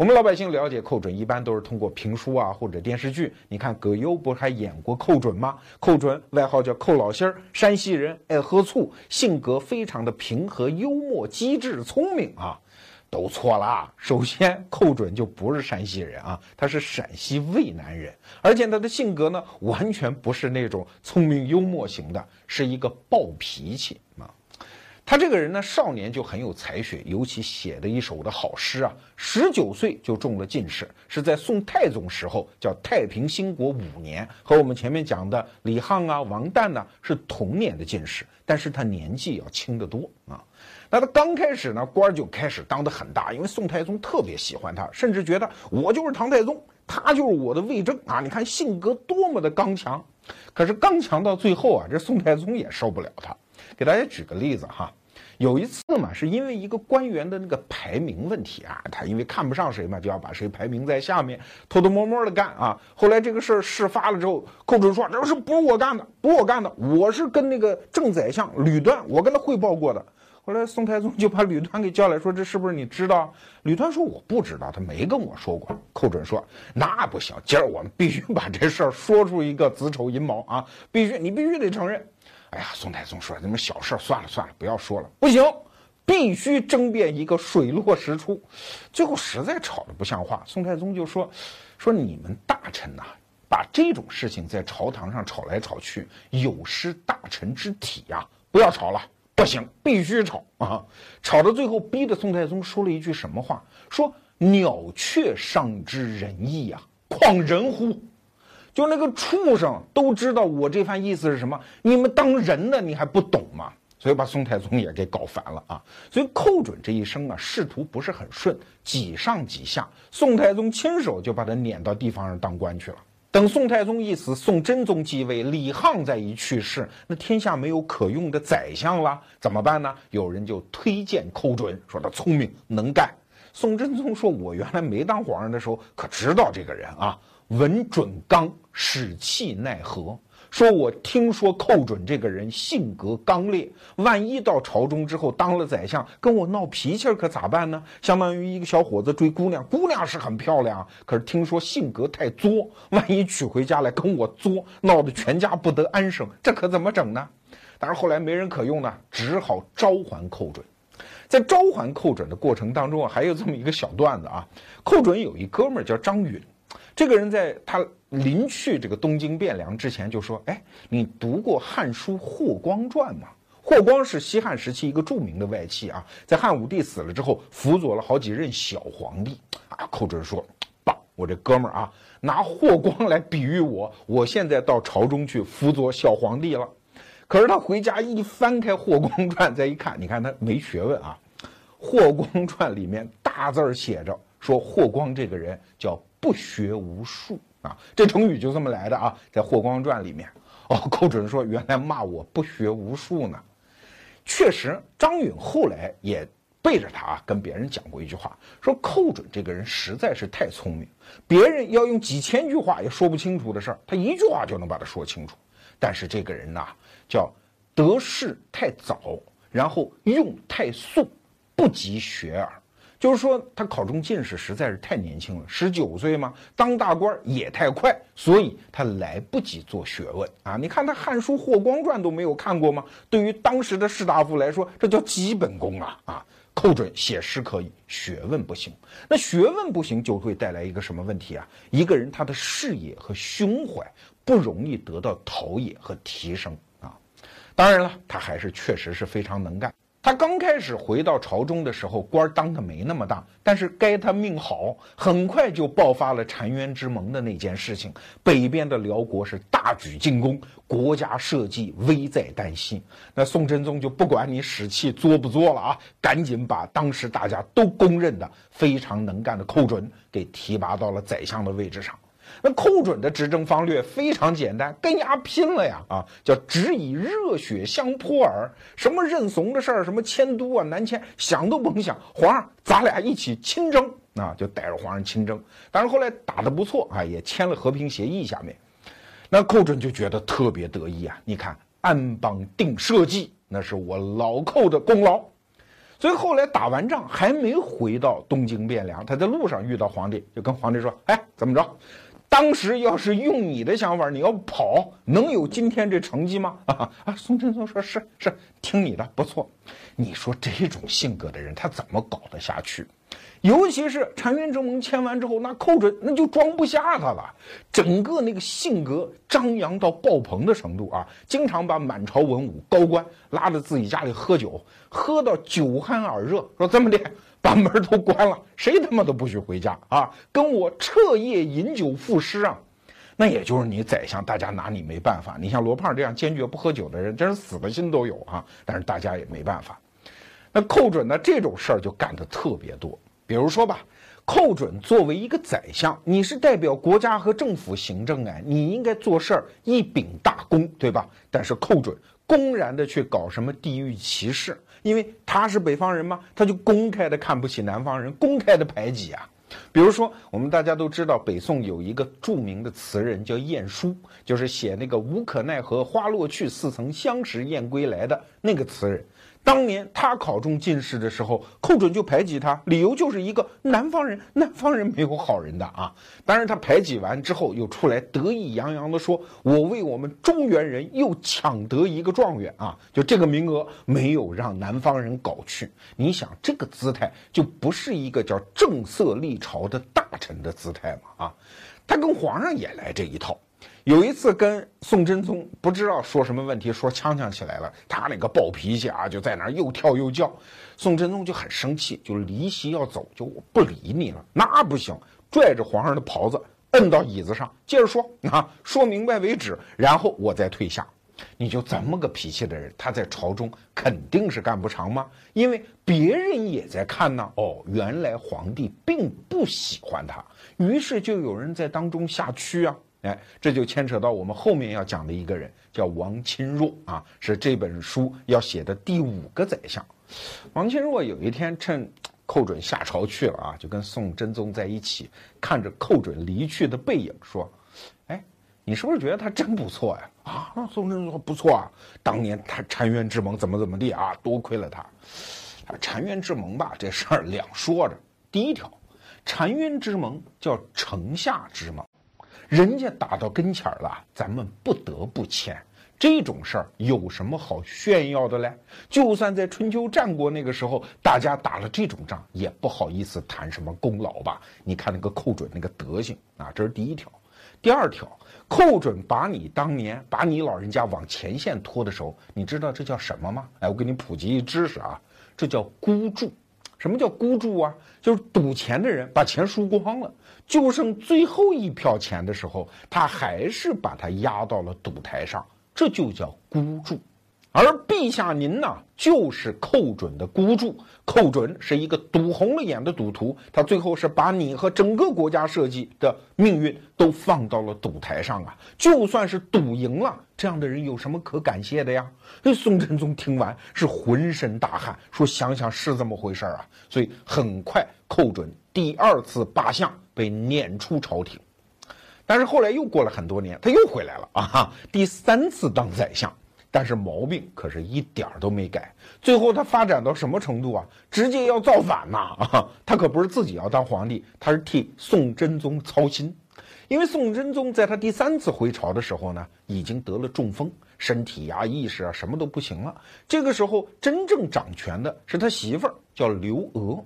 Speaker 1: 我们老百姓了解寇准，一般都是通过评书啊或者电视剧。你看葛优不是还演过寇准吗？寇准外号叫寇老心儿，山西人，爱喝醋，性格非常的平和、幽默、机智、聪明啊，都错了。首先，寇准就不是山西人啊，他是陕西渭南人，而且他的性格呢，完全不是那种聪明幽默型的，是一个暴脾气。他这个人呢，少年就很有才学，尤其写的一首的好诗啊。十九岁就中了进士，是在宋太宗时候，叫太平兴国五年，和我们前面讲的李沆啊、王旦呢是同年的进士，但是他年纪要轻得多啊。那他刚开始呢，官就开始当得很大，因为宋太宗特别喜欢他，甚至觉得我就是唐太宗，他就是我的魏征啊。你看性格多么的刚强，可是刚强到最后啊，这宋太宗也受不了他。给大家举个例子哈。有一次嘛，是因为一个官员的那个排名问题啊，他因为看不上谁嘛，就要把谁排名在下面，偷偷摸摸的干啊。后来这个事儿事发了之后，寇准说这是不是我干的？不是我干的，我是跟那个正宰相吕端，我跟他汇报过的。后来宋太宗就把吕端给叫来说，这是不是你知道？吕端说我不知道，他没跟我说过。寇准说那不行，今儿我们必须把这事儿说出一个子丑寅卯啊，必须你必须得承认。哎呀，宋太宗说：“这么小事，算了算了，不要说了。不行，必须争辩一个水落石出。”最后实在吵得不像话，宋太宗就说：“说你们大臣呐，把这种事情在朝堂上吵来吵去，有失大臣之体呀！不要吵了，不行，必须吵啊！吵到最后，逼得宋太宗说了一句什么话？说鸟雀尚知仁义啊，况人乎？”就那个畜生都知道我这番意思是什么，你们当人的你还不懂吗？所以把宋太宗也给搞烦了啊！所以寇准这一生啊，仕途不是很顺，几上几下。宋太宗亲手就把他撵到地方上当官去了。等宋太宗一死，宋真宗继位，李沆再一去世，那天下没有可用的宰相了，怎么办呢？有人就推荐寇准，说他聪明能干。宋真宗说：“我原来没当皇上的时候，可知道这个人啊。”文准刚，使气奈何。说我听说寇准这个人性格刚烈，万一到朝中之后当了宰相，跟我闹脾气可咋办呢？相当于一个小伙子追姑娘，姑娘是很漂亮，可是听说性格太作，万一娶回家来跟我作，闹得全家不得安生，这可怎么整呢？但是后来没人可用呢，只好召还寇准。在召还寇准的过程当中啊，还有这么一个小段子啊，寇准有一哥们儿叫张允。这个人在他临去这个东京汴梁之前就说：“哎，你读过《汉书·霍光传》吗？霍光是西汉时期一个著名的外戚啊，在汉武帝死了之后，辅佐了好几任小皇帝啊。”寇准说：“棒，我这哥们儿啊，拿霍光来比喻我，我现在到朝中去辅佐小皇帝了。可是他回家一翻开《霍光传》，再一看，你看他没学问啊，《霍光传》里面大字儿写着说，霍光这个人叫。”不学无术啊，这成语就这么来的啊，在《霍光传》里面。哦，寇准说原来骂我不学无术呢。确实，张允后来也背着他啊，跟别人讲过一句话，说寇准这个人实在是太聪明，别人要用几千句话也说不清楚的事儿，他一句话就能把它说清楚。但是这个人呐，叫得势太早，然后用太速，不及学耳。就是说，他考中进士实在是太年轻了，十九岁嘛，当大官也太快，所以他来不及做学问啊！你看他《汉书·霍光传》都没有看过吗？对于当时的士大夫来说，这叫基本功啊！啊，寇准写诗可以，学问不行。那学问不行，就会带来一个什么问题啊？一个人他的视野和胸怀不容易得到陶冶和提升啊！当然了，他还是确实是非常能干。他刚开始回到朝中的时候，官当的没那么大，但是该他命好，很快就爆发了澶渊之盟的那件事情。北边的辽国是大举进攻，国家社稷危在旦夕。那宋真宗就不管你使气作不作了啊，赶紧把当时大家都公认的非常能干的寇准给提拔到了宰相的位置上。那寇准的执政方略非常简单，跟伢拼了呀！啊，叫只以热血相扑耳，什么认怂的事儿，什么迁都啊、南迁，想都甭想。皇上，咱俩一起亲征啊！就带着皇上亲征。但是后来打得不错啊，也签了和平协议。下面，那寇准就觉得特别得意啊！你看，安邦定社稷，那是我老寇的功劳。所以后来打完仗还没回到东京汴梁，他在路上遇到皇帝，就跟皇帝说：“哎，怎么着？当时要是用你的想法，你要跑，能有今天这成绩吗？”啊啊！宋真宗说：“是是，听你的，不错。你说这种性格的人，他怎么搞得下去？”尤其是澶渊之盟签完之后，那寇准那就装不下他了，整个那个性格张扬到爆棚的程度啊，经常把满朝文武高官拉到自己家里喝酒，喝到酒酣耳热，说这么的，把门都关了，谁他妈都不许回家啊，跟我彻夜饮酒赋诗啊，那也就是你宰相，大家拿你没办法。你像罗胖这样坚决不喝酒的人，真是死的心都有啊，但是大家也没办法。那寇准呢，这种事儿就干的特别多。比如说吧，寇准作为一个宰相，你是代表国家和政府行政哎，你应该做事儿一秉大公，对吧？但是寇准公然的去搞什么地域歧视，因为他是北方人嘛，他就公开的看不起南方人，公开的排挤啊。比如说，我们大家都知道，北宋有一个著名的词人叫晏殊，就是写那个“无可奈何花落去，似曾相识燕归来”的那个词人。当年他考中进士的时候，寇准就排挤他，理由就是一个南方人，南方人没有好人的啊。当然，他排挤完之后，又出来得意洋洋地说：“我为我们中原人又抢得一个状元啊！”就这个名额没有让南方人搞去。你想，这个姿态就不是一个叫正色立朝的大臣的姿态嘛？啊，他跟皇上也来这一套。有一次跟宋真宗不知道说什么问题，说呛呛起来了，他那个暴脾气啊，就在那儿又跳又叫，宋真宗就很生气，就离席要走，就我不理你了，那不行，拽着皇上的袍子摁到椅子上，接着说啊，说明白为止，然后我再退下。你就这么个脾气的人，他在朝中肯定是干不长吗？因为别人也在看呢。哦，原来皇帝并不喜欢他，于是就有人在当中下屈啊。哎，这就牵扯到我们后面要讲的一个人，叫王钦若啊，是这本书要写的第五个宰相。王钦若有一天趁寇准下朝去了啊，就跟宋真宗在一起，看着寇准离去的背影，说：“哎，你是不是觉得他真不错呀？”啊，宋真宗说：“不错啊，当年他澶渊之盟怎么怎么地啊，多亏了他。澶渊之盟吧，这事儿两说着。第一条，澶渊之盟叫城下之盟。”人家打到跟前儿了，咱们不得不签。这种事儿有什么好炫耀的嘞？就算在春秋战国那个时候，大家打了这种仗，也不好意思谈什么功劳吧？你看那个寇准那个德行啊，这是第一条。第二条，寇准把你当年把你老人家往前线拖的时候，你知道这叫什么吗？哎，我给你普及一知识啊，这叫孤注。什么叫孤注啊？就是赌钱的人把钱输光了，就剩最后一票钱的时候，他还是把它压到了赌台上，这就叫孤注。而陛下您呢，就是寇准的孤注。寇准是一个赌红了眼的赌徒，他最后是把你和整个国家社稷的命运都放到了赌台上啊！就算是赌赢了，这样的人有什么可感谢的呀？宋真宗听完是浑身大汗，说：“想想是这么回事啊！”所以很快，寇准第二次罢相，被撵出朝廷。但是后来又过了很多年，他又回来了啊！第三次当宰相。但是毛病可是一点儿都没改，最后他发展到什么程度啊？直接要造反呐！啊，他可不是自己要当皇帝，他是替宋真宗操心，因为宋真宗在他第三次回朝的时候呢，已经得了中风，身体呀、意识啊什么都不行了。这个时候真正掌权的是他媳妇儿，叫刘娥。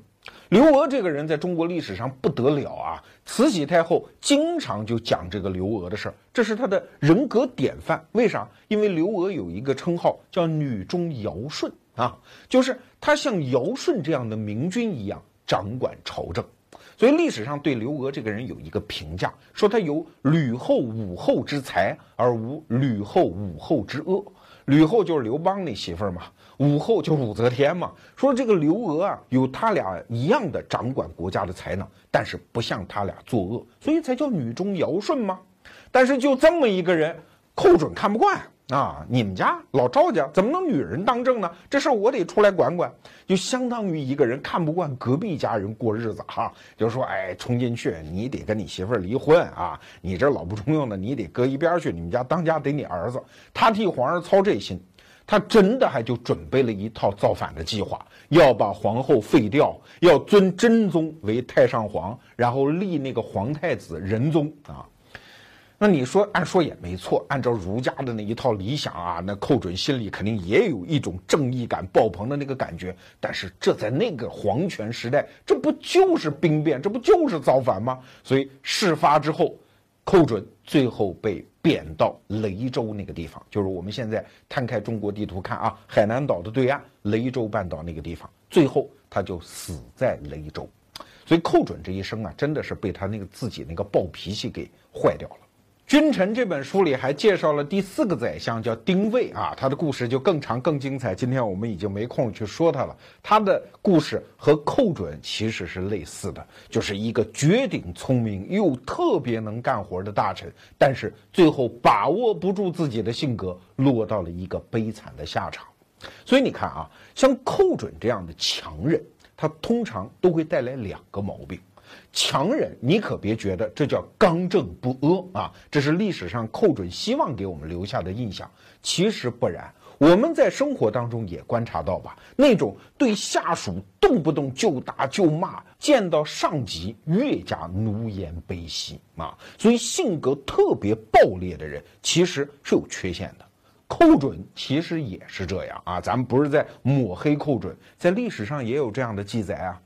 Speaker 1: 刘娥这个人在中国历史上不得了啊！慈禧太后经常就讲这个刘娥的事儿，这是她的人格典范。为啥？因为刘娥有一个称号叫“女中尧舜”啊，就是她像尧舜这样的明君一样掌管朝政。所以历史上对刘娥这个人有一个评价，说她有吕后、武后之才，而无吕后、武后之恶。吕后就是刘邦那媳妇儿嘛，武后就武则天嘛。说这个刘娥啊，有他俩一样的掌管国家的才能，但是不像他俩作恶，所以才叫女中尧舜嘛。但是就这么一个人，寇准看不惯。啊，你们家老赵家怎么能女人当政呢？这事儿我得出来管管。就相当于一个人看不惯隔壁家人过日子哈，就说哎，冲进去，你得跟你媳妇儿离婚啊！你这老不中用的，你得搁一边去。你们家当家得你儿子，他替皇上操这心，他真的还就准备了一套造反的计划，要把皇后废掉，要尊真宗为太上皇，然后立那个皇太子仁宗啊。那你说，按说也没错。按照儒家的那一套理想啊，那寇准心里肯定也有一种正义感爆棚的那个感觉。但是这在那个皇权时代，这不就是兵变，这不就是造反吗？所以事发之后，寇准最后被贬到雷州那个地方，就是我们现在摊开中国地图看啊，海南岛的对岸，雷州半岛那个地方。最后他就死在雷州。所以寇准这一生啊，真的是被他那个自己那个暴脾气给坏掉了。《君臣》这本书里还介绍了第四个宰相，叫丁谓啊，他的故事就更长更精彩。今天我们已经没空去说他了。他的故事和寇准其实是类似的，就是一个绝顶聪明又特别能干活的大臣，但是最后把握不住自己的性格，落到了一个悲惨的下场。所以你看啊，像寇准这样的强人，他通常都会带来两个毛病。强人，你可别觉得这叫刚正不阿啊！这是历史上寇准希望给我们留下的印象。其实不然，我们在生活当中也观察到吧，那种对下属动不动就打就骂，见到上级越加奴颜卑膝啊，所以性格特别暴烈的人，其实是有缺陷的。寇准其实也是这样啊，咱们不是在抹黑寇准，在历史上也有这样的记载啊。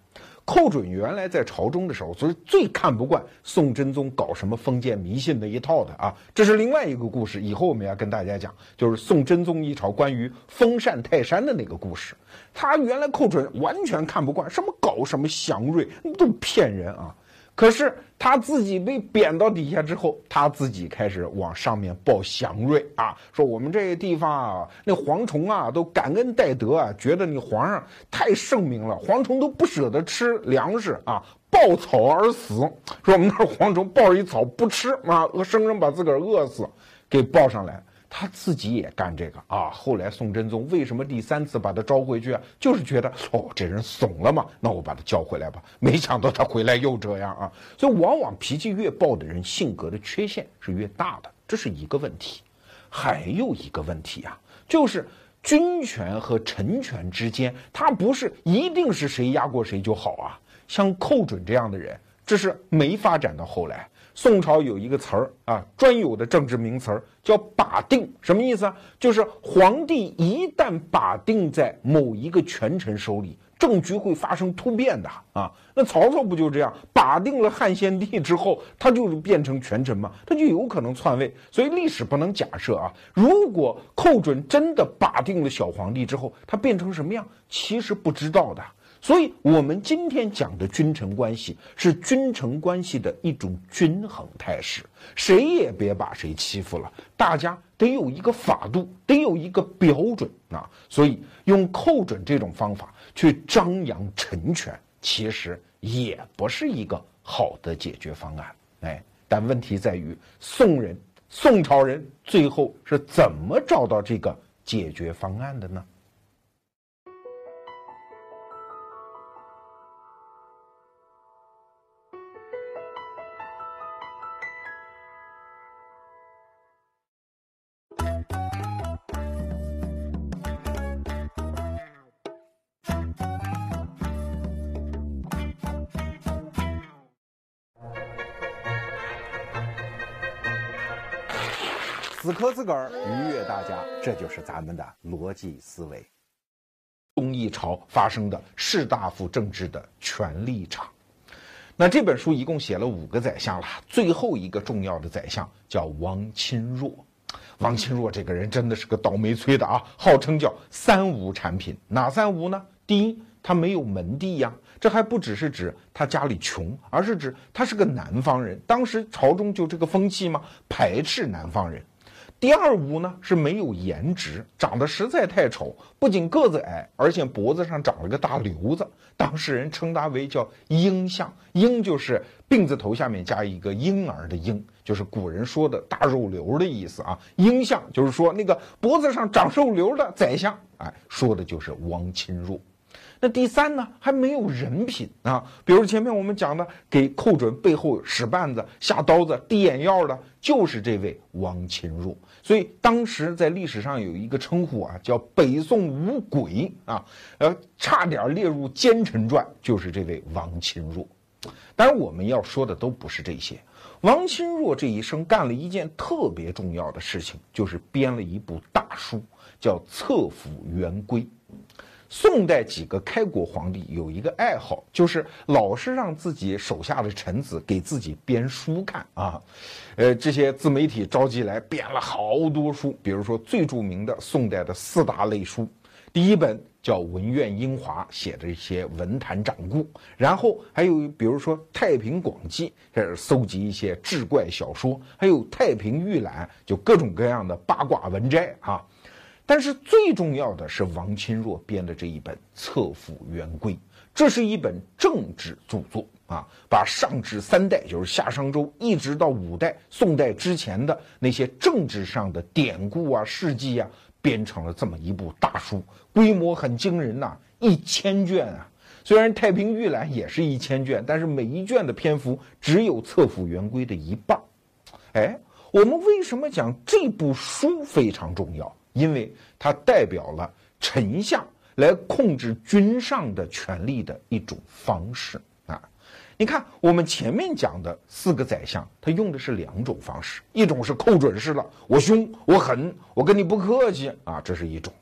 Speaker 1: 寇准原来在朝中的时候，所以最看不惯宋真宗搞什么封建迷信的一套的啊，这是另外一个故事。以后我们要跟大家讲，就是宋真宗一朝关于封禅泰山的那个故事。他原来寇准完全看不惯，什么搞什么祥瑞，都骗人啊。可是他自己被贬到底下之后，他自己开始往上面报祥瑞啊，说我们这个地方啊，那蝗虫啊都感恩戴德啊，觉得你皇上太圣明了，蝗虫都不舍得吃粮食啊，抱草而死。说我们那蝗虫抱一草不吃啊，生生把自个儿饿死，给抱上来。他自己也干这个啊！后来宋真宗为什么第三次把他招回去啊？就是觉得哦，这人怂了嘛，那我把他叫回来吧。没想到他回来又这样啊！所以往往脾气越暴的人，性格的缺陷是越大的，这是一个问题。还有一个问题啊，就是君权和臣权之间，他不是一定是谁压过谁就好啊。像寇准这样的人，这是没发展到后来。宋朝有一个词儿啊，专有的政治名词儿叫把定，什么意思啊？就是皇帝一旦把定在某一个权臣手里，政局会发生突变的啊。那曹操不就这样把定了汉献帝之后，他就是变成权臣嘛，他就有可能篡位。所以历史不能假设啊，如果寇准真的把定了小皇帝之后，他变成什么样，其实不知道的。所以，我们今天讲的君臣关系是君臣关系的一种均衡态势，谁也别把谁欺负了，大家得有一个法度，得有一个标准啊。所以，用寇准这种方法去张扬臣权，其实也不是一个好的解决方案。哎，但问题在于，宋人、宋朝人最后是怎么找到这个解决方案的呢？死磕自个儿，愉悦大家，这就是咱们的逻辑思维。东一朝发生的士大夫政治的权力场。那这本书一共写了五个宰相了，最后一个重要的宰相叫王钦若。王钦若这个人真的是个倒霉催的啊，号称叫三无产品。哪三无呢？第一，他没有门第呀，这还不只是指他家里穷，而是指他是个南方人。当时朝中就这个风气嘛，排斥南方人。第二无呢是没有颜值，长得实在太丑，不仅个子矮，而且脖子上长了个大瘤子，当事人称他为叫婴相，婴就是病字头下面加一个婴儿的婴，就是古人说的大肉瘤的意思啊。婴相就是说那个脖子上长肉瘤的宰相，哎，说的就是王钦若。那第三呢，还没有人品啊，比如前面我们讲的，给寇准背后使绊子、下刀子、递眼药的，就是这位王钦若。所以当时在历史上有一个称呼啊，叫北宋五鬼啊，呃，差点列入奸臣传，就是这位王钦若。当然，我们要说的都不是这些。王钦若这一生干了一件特别重要的事情，就是编了一部大书，叫《册府元规》。宋代几个开国皇帝有一个爱好，就是老是让自己手下的臣子给自己编书看啊。呃，这些自媒体召集来编了好多书，比如说最著名的宋代的四大类书，第一本叫《文苑英华》，写的一些文坛掌故；然后还有比如说《太平广记》，开始搜集一些志怪小说；还有《太平御览》，就各种各样的八卦文摘啊。但是最重要的是王钦若编的这一本《册府元规》，这是一本政治著作啊，把上至三代，就是夏商周，一直到五代宋代之前的那些政治上的典故啊、事迹啊，编成了这么一部大书，规模很惊人呐，一千卷啊。虽然《太平御览》也是一千卷，但是每一卷的篇幅只有《册府元规》的一半。哎，我们为什么讲这部书非常重要？因为它代表了丞相来控制君上的权力的一种方式啊！你看，我们前面讲的四个宰相，他用的是两种方式，一种是寇准式的，我凶我狠，我跟你不客气啊，这是一种；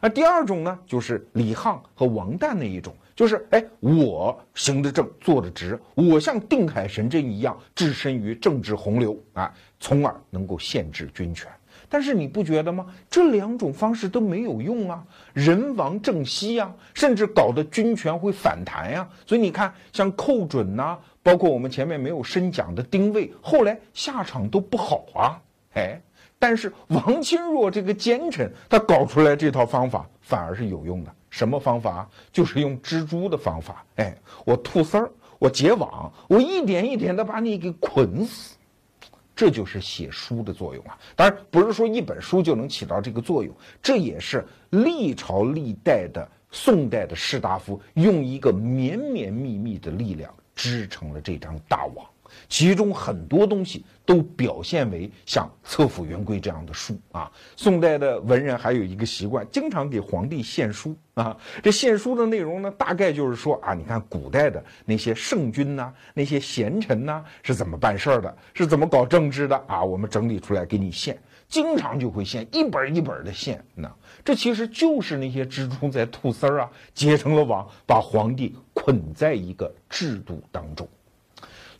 Speaker 1: 而第二种呢，就是李沆和王旦那一种，就是哎，我行得正，坐得直，我像定海神针一样置身于政治洪流啊，从而能够限制军权。但是你不觉得吗？这两种方式都没有用啊，人亡政息呀，甚至搞得军权会反弹呀。所以你看，像寇准呐，包括我们前面没有深讲的丁谓，后来下场都不好啊。哎，但是王钦若这个奸臣，他搞出来这套方法反而是有用的。什么方法？就是用蜘蛛的方法。哎，我吐丝儿，我结网，我一点一点的把你给捆死。这就是写书的作用啊！当然不是说一本书就能起到这个作用，这也是历朝历代的宋代的士大夫用一个绵绵密密的力量织成了这张大网。其中很多东西都表现为像《册府元规》这样的书啊。宋代的文人还有一个习惯，经常给皇帝献书啊。这献书的内容呢，大概就是说啊，你看古代的那些圣君呐，那些贤臣呐，是怎么办事儿的，是怎么搞政治的啊？我们整理出来给你献，经常就会献一本一本的献。那这其实就是那些蜘蛛在吐丝儿啊，结成了网，把皇帝捆在一个制度当中。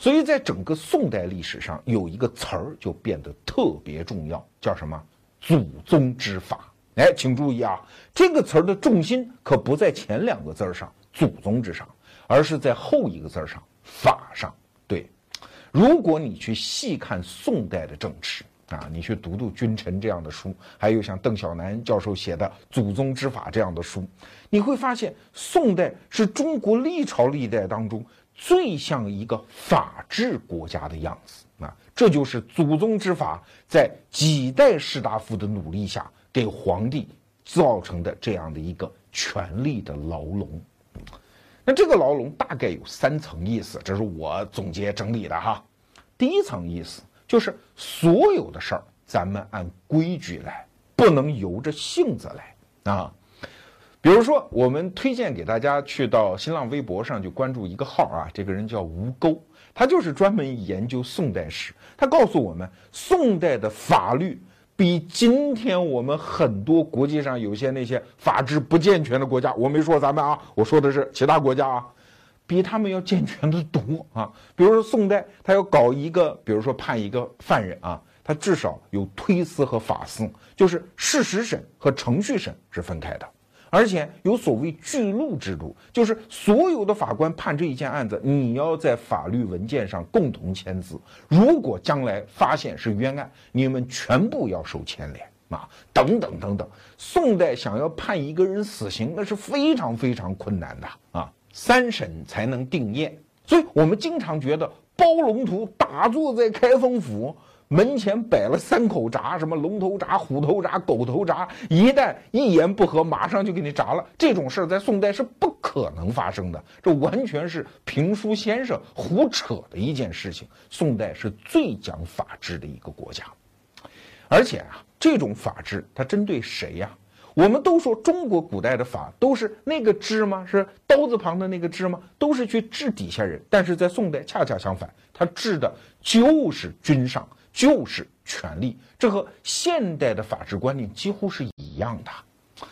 Speaker 1: 所以在整个宋代历史上，有一个词儿就变得特别重要，叫什么？祖宗之法。哎，请注意啊，这个词儿的重心可不在前两个字儿上“祖宗”之上，而是在后一个字儿上“法”上。对，如果你去细看宋代的政治啊，你去读读《君臣》这样的书，还有像邓小南教授写的《祖宗之法》这样的书，你会发现，宋代是中国历朝历代当中。最像一个法治国家的样子啊！这就是祖宗之法在几代士大夫的努力下给皇帝造成的这样的一个权力的牢笼。那这个牢笼大概有三层意思，这是我总结整理的哈。第一层意思就是所有的事儿咱们按规矩来，不能由着性子来啊。比如说，我们推荐给大家去到新浪微博上就关注一个号啊，这个人叫吴钩，他就是专门研究宋代史。他告诉我们，宋代的法律比今天我们很多国际上有些那些法制不健全的国家，我没说咱们啊，我说的是其他国家啊，比他们要健全的多啊。比如说宋代，他要搞一个，比如说判一个犯人啊，他至少有推司和法司，就是事实审和程序审是分开的。而且有所谓巨录制度，就是所有的法官判这一件案子，你要在法律文件上共同签字。如果将来发现是冤案，你们全部要受牵连啊！等等等等。宋代想要判一个人死刑，那是非常非常困难的啊，三审才能定验。所以我们经常觉得包龙图打坐在开封府。门前摆了三口闸，什么龙头闸、虎头闸、狗头闸，一旦一言不合，马上就给你砸了。这种事儿在宋代是不可能发生的，这完全是评书先生胡扯的一件事情。宋代是最讲法治的一个国家，而且啊，这种法治它针对谁呀？我们都说中国古代的法都是那个治吗？是刀字旁的那个治吗？都是去治底下人，但是在宋代恰恰相反，他治的就是君上。就是权力，这和现代的法治观念几乎是一样的。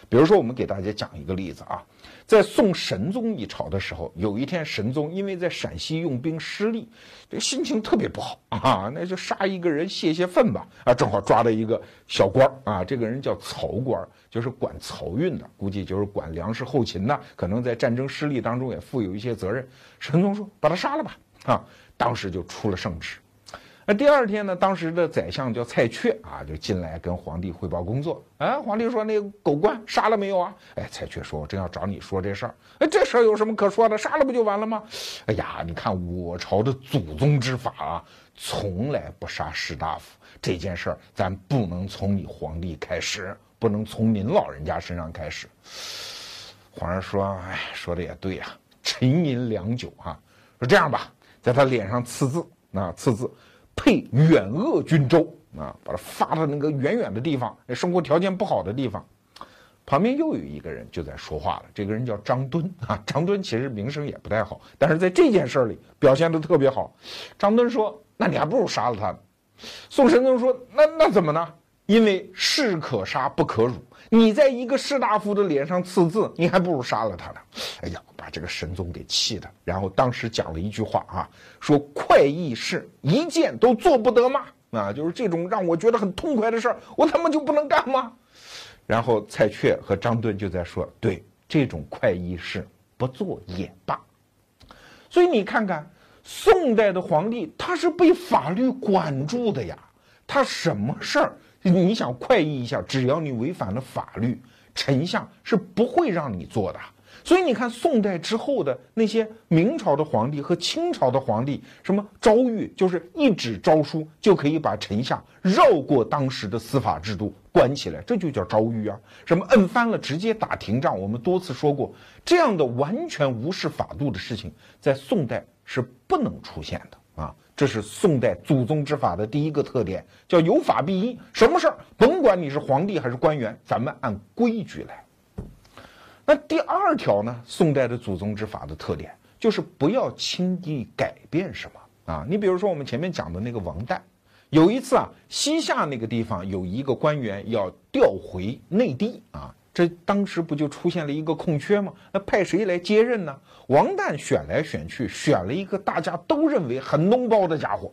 Speaker 1: 比如说，我们给大家讲一个例子啊，在宋神宗一朝的时候，有一天神宗因为在陕西用兵失利，这心情特别不好啊，那就杀一个人泄泄愤吧啊，正好抓了一个小官儿啊，这个人叫曹官，就是管漕运的，估计就是管粮食后勤的，可能在战争失利当中也负有一些责任。神宗说：“把他杀了吧！”啊，当时就出了圣旨。那第二天呢？当时的宰相叫蔡确啊，就进来跟皇帝汇报工作。哎，皇帝说：“那个狗官杀了没有啊？”哎，蔡确说：“我正要找你说这事儿。哎，这事儿有什么可说的？杀了不就完了吗？”哎呀，你看我朝的祖宗之法啊，从来不杀士大夫。这件事儿咱不能从你皇帝开始，不能从您老人家身上开始。皇上说：“哎，说的也对呀。”沉吟良久，哈，说这样吧，在他脸上刺字，那刺字。配远恶军州啊，把他发到那个远远的地方，生活条件不好的地方。旁边又有一个人就在说话了，这个人叫张敦啊。张敦其实名声也不太好，但是在这件事里表现的特别好。张敦说：“那你还不如杀了他。”宋神宗说：“那那怎么呢？因为士可杀不可辱。你在一个士大夫的脸上刺字，你还不如杀了他呢。”哎呀。把这个神宗给气的，然后当时讲了一句话啊，说快意事一件都做不得吗？啊，就是这种让我觉得很痛快的事儿，我他妈就不能干吗？然后蔡确和张敦就在说，对这种快意事不做也罢。所以你看看，宋代的皇帝他是被法律管住的呀，他什么事儿你想快意一下，只要你违反了法律，丞相是不会让你做的。所以你看，宋代之后的那些明朝的皇帝和清朝的皇帝，什么诏狱，就是一纸诏书就可以把臣下绕过当时的司法制度关起来，这就叫诏狱啊。什么摁翻了直接打廷杖，我们多次说过，这样的完全无视法度的事情，在宋代是不能出现的。这是宋代祖宗之法的第一个特点，叫有法必依。什么事儿，甭管你是皇帝还是官员，咱们按规矩来。那第二条呢？宋代的祖宗之法的特点就是不要轻易改变什么啊！你比如说我们前面讲的那个王旦，有一次啊，西夏那个地方有一个官员要调回内地啊，这当时不就出现了一个空缺吗？那派谁来接任呢？王旦选来选去，选了一个大家都认为很脓包的家伙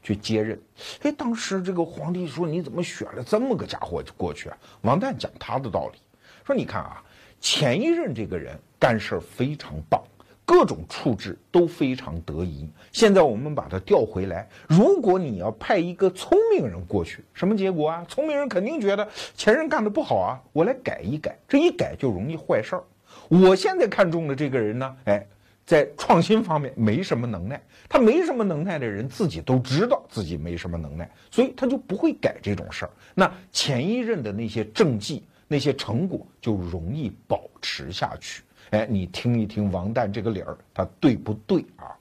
Speaker 1: 去接任。哎，当时这个皇帝说：“你怎么选了这么个家伙过去啊？”王旦讲他的道理，说：“你看啊。”前一任这个人干事非常棒，各种处置都非常得宜。现在我们把他调回来，如果你要派一个聪明人过去，什么结果啊？聪明人肯定觉得前任干的不好啊，我来改一改，这一改就容易坏事儿。我现在看中的这个人呢，哎，在创新方面没什么能耐，他没什么能耐的人自己都知道自己没什么能耐，所以他就不会改这种事儿。那前一任的那些政绩。那些成果就容易保持下去。哎，你听一听王旦这个理儿，他对不对啊？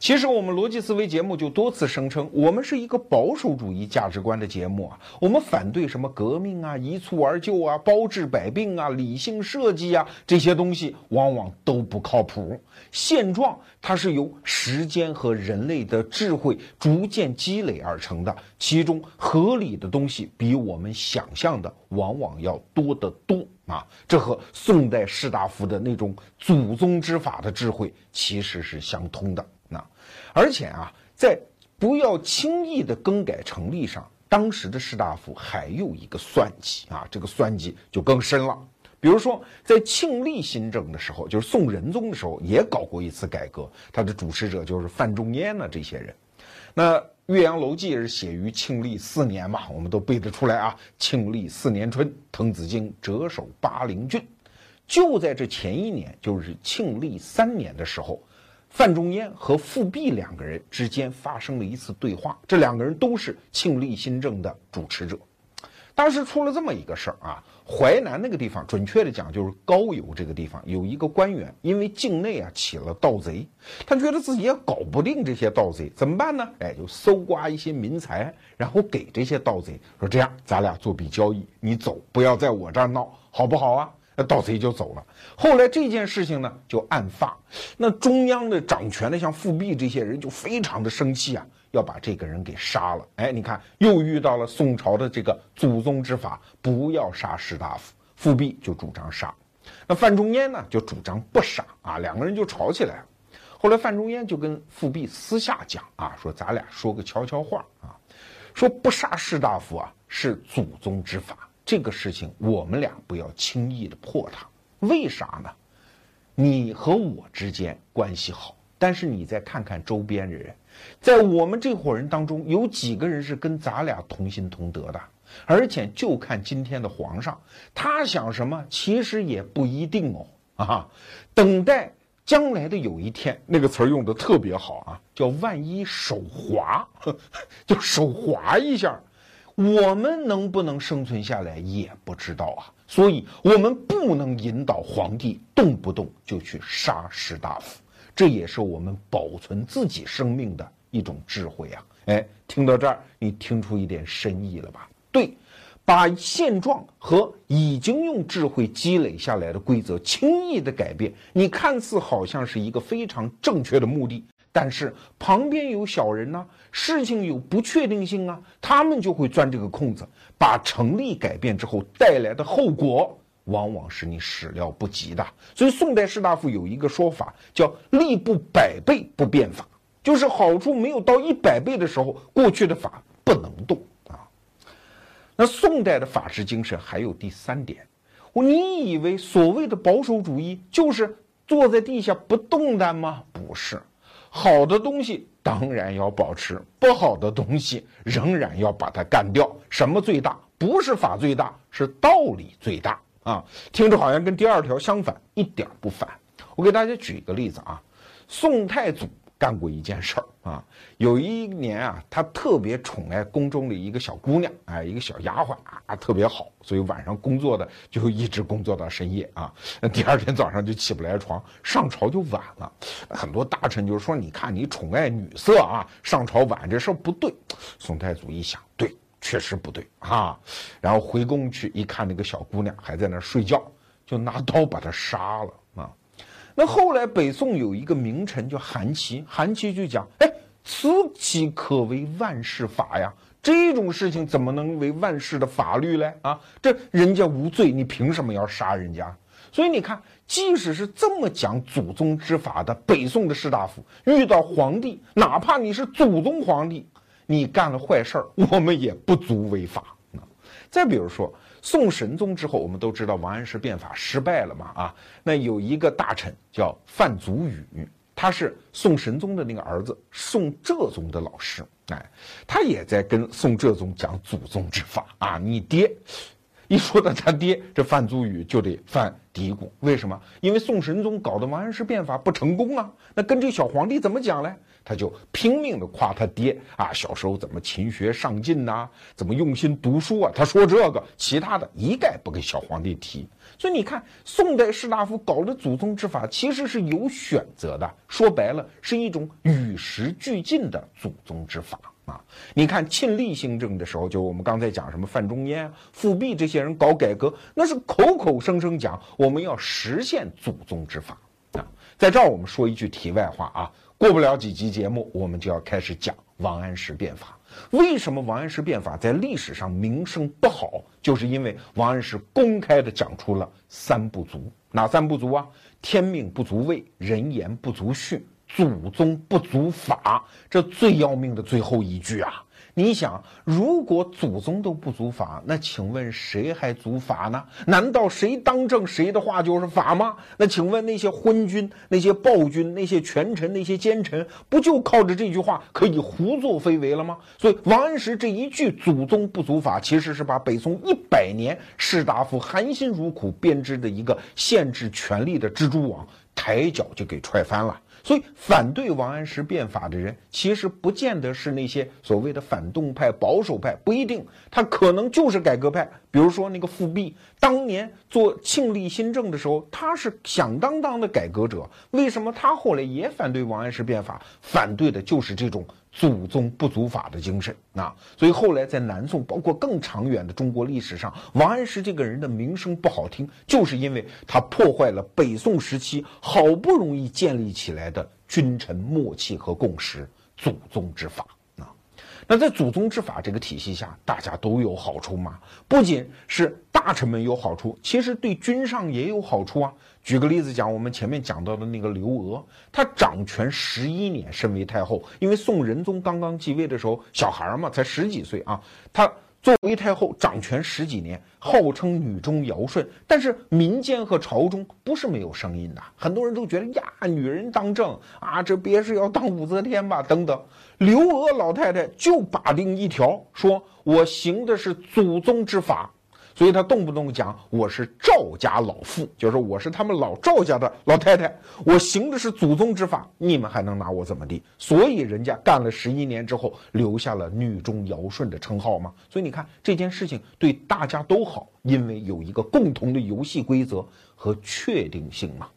Speaker 1: 其实我们逻辑思维节目就多次声称，我们是一个保守主义价值观的节目啊。我们反对什么革命啊、一蹴而就啊、包治百病啊、理性设计啊这些东西，往往都不靠谱。现状它是由时间和人类的智慧逐渐积累而成的，其中合理的东西比我们想象的往往要多得多啊。这和宋代士大夫的那种祖宗之法的智慧其实是相通的。那而且啊，在不要轻易的更改成立上，当时的士大夫还有一个算计啊，这个算计就更深了。比如说，在庆历新政的时候，就是宋仁宗的时候，也搞过一次改革，他的主持者就是范仲淹呢这些人。那《岳阳楼记》是写于庆历四年嘛，我们都背得出来啊。庆历四年春，滕子京谪守巴陵郡。就在这前一年，就是庆历三年的时候，范仲淹和富弼两个人之间发生了一次对话。这两个人都是庆历新政的主持者。当时出了这么一个事儿啊，淮南那个地方，准确的讲就是高邮这个地方，有一个官员因为境内啊起了盗贼，他觉得自己也搞不定这些盗贼，怎么办呢？哎，就搜刮一些民财，然后给这些盗贼说：“这样，咱俩做笔交易，你走，不要在我这儿闹，好不好啊？”那盗贼就走了。后来这件事情呢就案发，那中央的掌权的像复辟这些人就非常的生气啊。要把这个人给杀了，哎，你看又遇到了宋朝的这个祖宗之法，不要杀士大夫。富弼就主张杀，那范仲淹呢就主张不杀啊，两个人就吵起来了。后来范仲淹就跟富弼私下讲啊，说咱俩说个悄悄话啊，说不杀士大夫啊是祖宗之法，这个事情我们俩不要轻易的破它。为啥呢？你和我之间关系好，但是你再看看周边的人。在我们这伙人当中，有几个人是跟咱俩同心同德的？而且就看今天的皇上，他想什么，其实也不一定哦。啊，等待将来的有一天，那个词儿用的特别好啊，叫万一手滑，就手滑一下，我们能不能生存下来也不知道啊。所以，我们不能引导皇帝动不动就去杀士大夫。这也是我们保存自己生命的一种智慧啊！哎，听到这儿，你听出一点深意了吧？对，把现状和已经用智慧积累下来的规则轻易的改变，你看似好像是一个非常正确的目的，但是旁边有小人呢，事情有不确定性啊，他们就会钻这个空子，把成立改变之后带来的后果。往往是你始料不及的，所以宋代士大夫有一个说法叫“力不百倍不变法”，就是好处没有到一百倍的时候，过去的法不能动啊。那宋代的法治精神还有第三点，你以为所谓的保守主义就是坐在地下不动弹吗？不是，好的东西当然要保持，不好的东西仍然要把它干掉。什么最大？不是法最大，是道理最大。啊，听着好像跟第二条相反，一点不反。我给大家举一个例子啊，宋太祖干过一件事儿啊，有一年啊，他特别宠爱宫中的一个小姑娘，哎，一个小丫鬟啊，特别好，所以晚上工作的就一直工作到深夜啊，第二天早上就起不来床，上朝就晚了。很多大臣就说，你看你宠爱女色啊，上朝晚这事儿不对。宋太祖一想，对。确实不对啊，然后回宫去一看，那个小姑娘还在那睡觉，就拿刀把她杀了啊。那后来北宋有一个名臣叫韩琦，韩琦就讲：“哎，此岂可为万世法呀？这种事情怎么能为万世的法律嘞？啊，这人家无罪，你凭什么要杀人家？所以你看，即使是这么讲祖宗之法的北宋的士大夫，遇到皇帝，哪怕你是祖宗皇帝。”你干了坏事儿，我们也不足为法。再比如说，宋神宗之后，我们都知道王安石变法失败了嘛啊。那有一个大臣叫范祖禹，他是宋神宗的那个儿子宋哲宗的老师，哎，他也在跟宋哲宗讲祖宗之法啊。你爹一说到他爹，这范祖禹就得犯嘀咕，为什么？因为宋神宗搞的王安石变法不成功啊。那跟这小皇帝怎么讲嘞？他就拼命的夸他爹啊，小时候怎么勤学上进呐，怎么用心读书啊？他说这个，其他的一概不给小皇帝提。所以你看，宋代士大夫搞的祖宗之法，其实是有选择的。说白了，是一种与时俱进的祖宗之法啊。你看庆历新政的时候，就我们刚才讲什么范仲淹、富弼这些人搞改革，那是口口声声讲我们要实现祖宗之法啊。在这儿，我们说一句题外话啊。过不了几集节目，我们就要开始讲王安石变法。为什么王安石变法在历史上名声不好？就是因为王安石公开的讲出了三不足。哪三不足啊？天命不足畏，人言不足恤，祖宗不足法。这最要命的最后一句啊！你想，如果祖宗都不足法，那请问谁还足法呢？难道谁当政谁的话就是法吗？那请问那些昏君、那些暴君、那些权臣、那些奸臣，不就靠着这句话可以胡作非为了吗？所以王安石这一句“祖宗不足法”，其实是把北宋一百年士大夫含辛茹苦编织的一个限制权力的蜘蛛网，抬脚就给踹翻了。所以，反对王安石变法的人，其实不见得是那些所谓的反动派、保守派，不一定，他可能就是改革派。比如说那个复辟，当年做庆历新政的时候，他是响当当的改革者。为什么他后来也反对王安石变法？反对的就是这种。祖宗不足法的精神啊，所以后来在南宋，包括更长远的中国历史上，王安石这个人的名声不好听，就是因为他破坏了北宋时期好不容易建立起来的君臣默契和共识——祖宗之法。那在祖宗之法这个体系下，大家都有好处嘛？不仅是大臣们有好处，其实对君上也有好处啊。举个例子讲，我们前面讲到的那个刘娥，她掌权十一年，身为太后。因为宋仁宗刚刚继位的时候，小孩嘛，才十几岁啊。她作为太后掌权十几年，号称女中尧舜。但是民间和朝中不是没有声音的，很多人都觉得呀，女人当政啊，这别是要当武则天吧？等等。刘娥老太太就把定一条，说我行的是祖宗之法。所以他动不动讲我是赵家老妇，就是我是他们老赵家的老太太，我行的是祖宗之法，你们还能拿我怎么地？所以人家干了十一年之后，留下了女中尧舜的称号嘛。所以你看这件事情对大家都好，因为有一个共同的游戏规则和确定性嘛。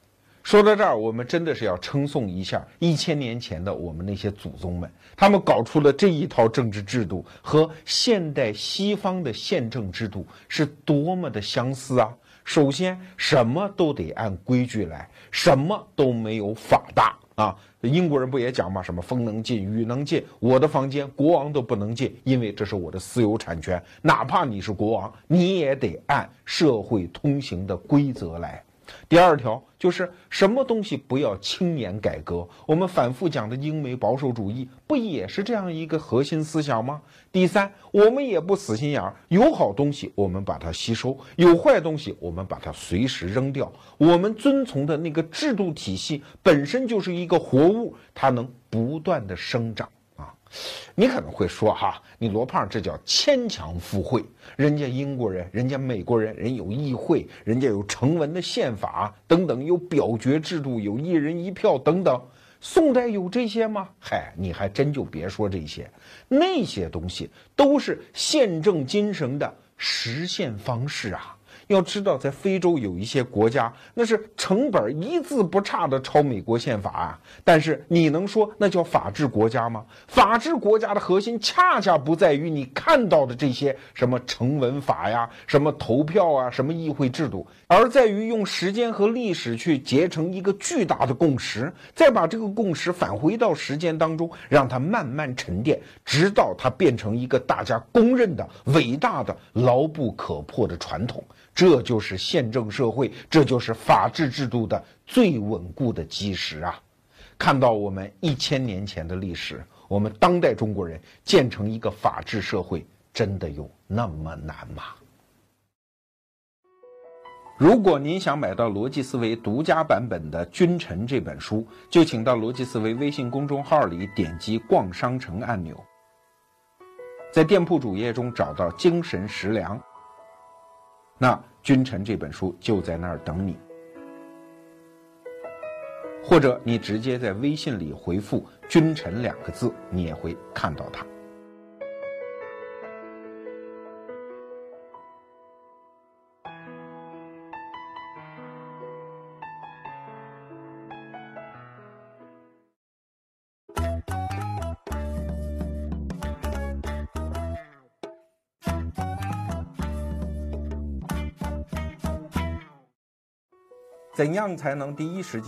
Speaker 1: 说到这儿，我们真的是要称颂一下一千年前的我们那些祖宗们，他们搞出了这一套政治制度，和现代西方的宪政制度是多么的相似啊！首先，什么都得按规矩来，什么都没有法大啊！英国人不也讲吗？什么风能进，雨能进，我的房间国王都不能进，因为这是我的私有产权。哪怕你是国王，你也得按社会通行的规则来。第二条就是什么东西不要轻言改革。我们反复讲的英美保守主义，不也是这样一个核心思想吗？第三，我们也不死心眼儿，有好东西我们把它吸收，有坏东西我们把它随时扔掉。我们遵从的那个制度体系本身就是一个活物，它能不断的生长。你可能会说哈，你罗胖这叫牵强附会。人家英国人，人家美国人，人有议会，人家有成文的宪法等等，有表决制度，有一人一票等等。宋代有这些吗？嗨，你还真就别说这些，那些东西都是宪政精神的实现方式啊。要知道，在非洲有一些国家，那是成本一字不差的抄美国宪法啊。但是你能说那叫法治国家吗？法治国家的核心恰恰不在于你看到的这些什么成文法呀、什么投票啊、什么议会制度，而在于用时间和历史去结成一个巨大的共识，再把这个共识返回到时间当中，让它慢慢沉淀，直到它变成一个大家公认的伟大的、牢不可破的传统。这就是宪政社会，这就是法治制度的最稳固的基石啊！看到我们一千年前的历史，我们当代中国人建成一个法治社会，真的有那么难吗？如果您想买到逻辑思维独家版本的《君臣》这本书，就请到逻辑思维微信公众号里点击“逛商城”按钮，在店铺主页中找到“精神食粮”。那《君臣》这本书就在那儿等你，或者你直接在微信里回复“君臣”两个字，你也会看到它。怎样才能第一时间？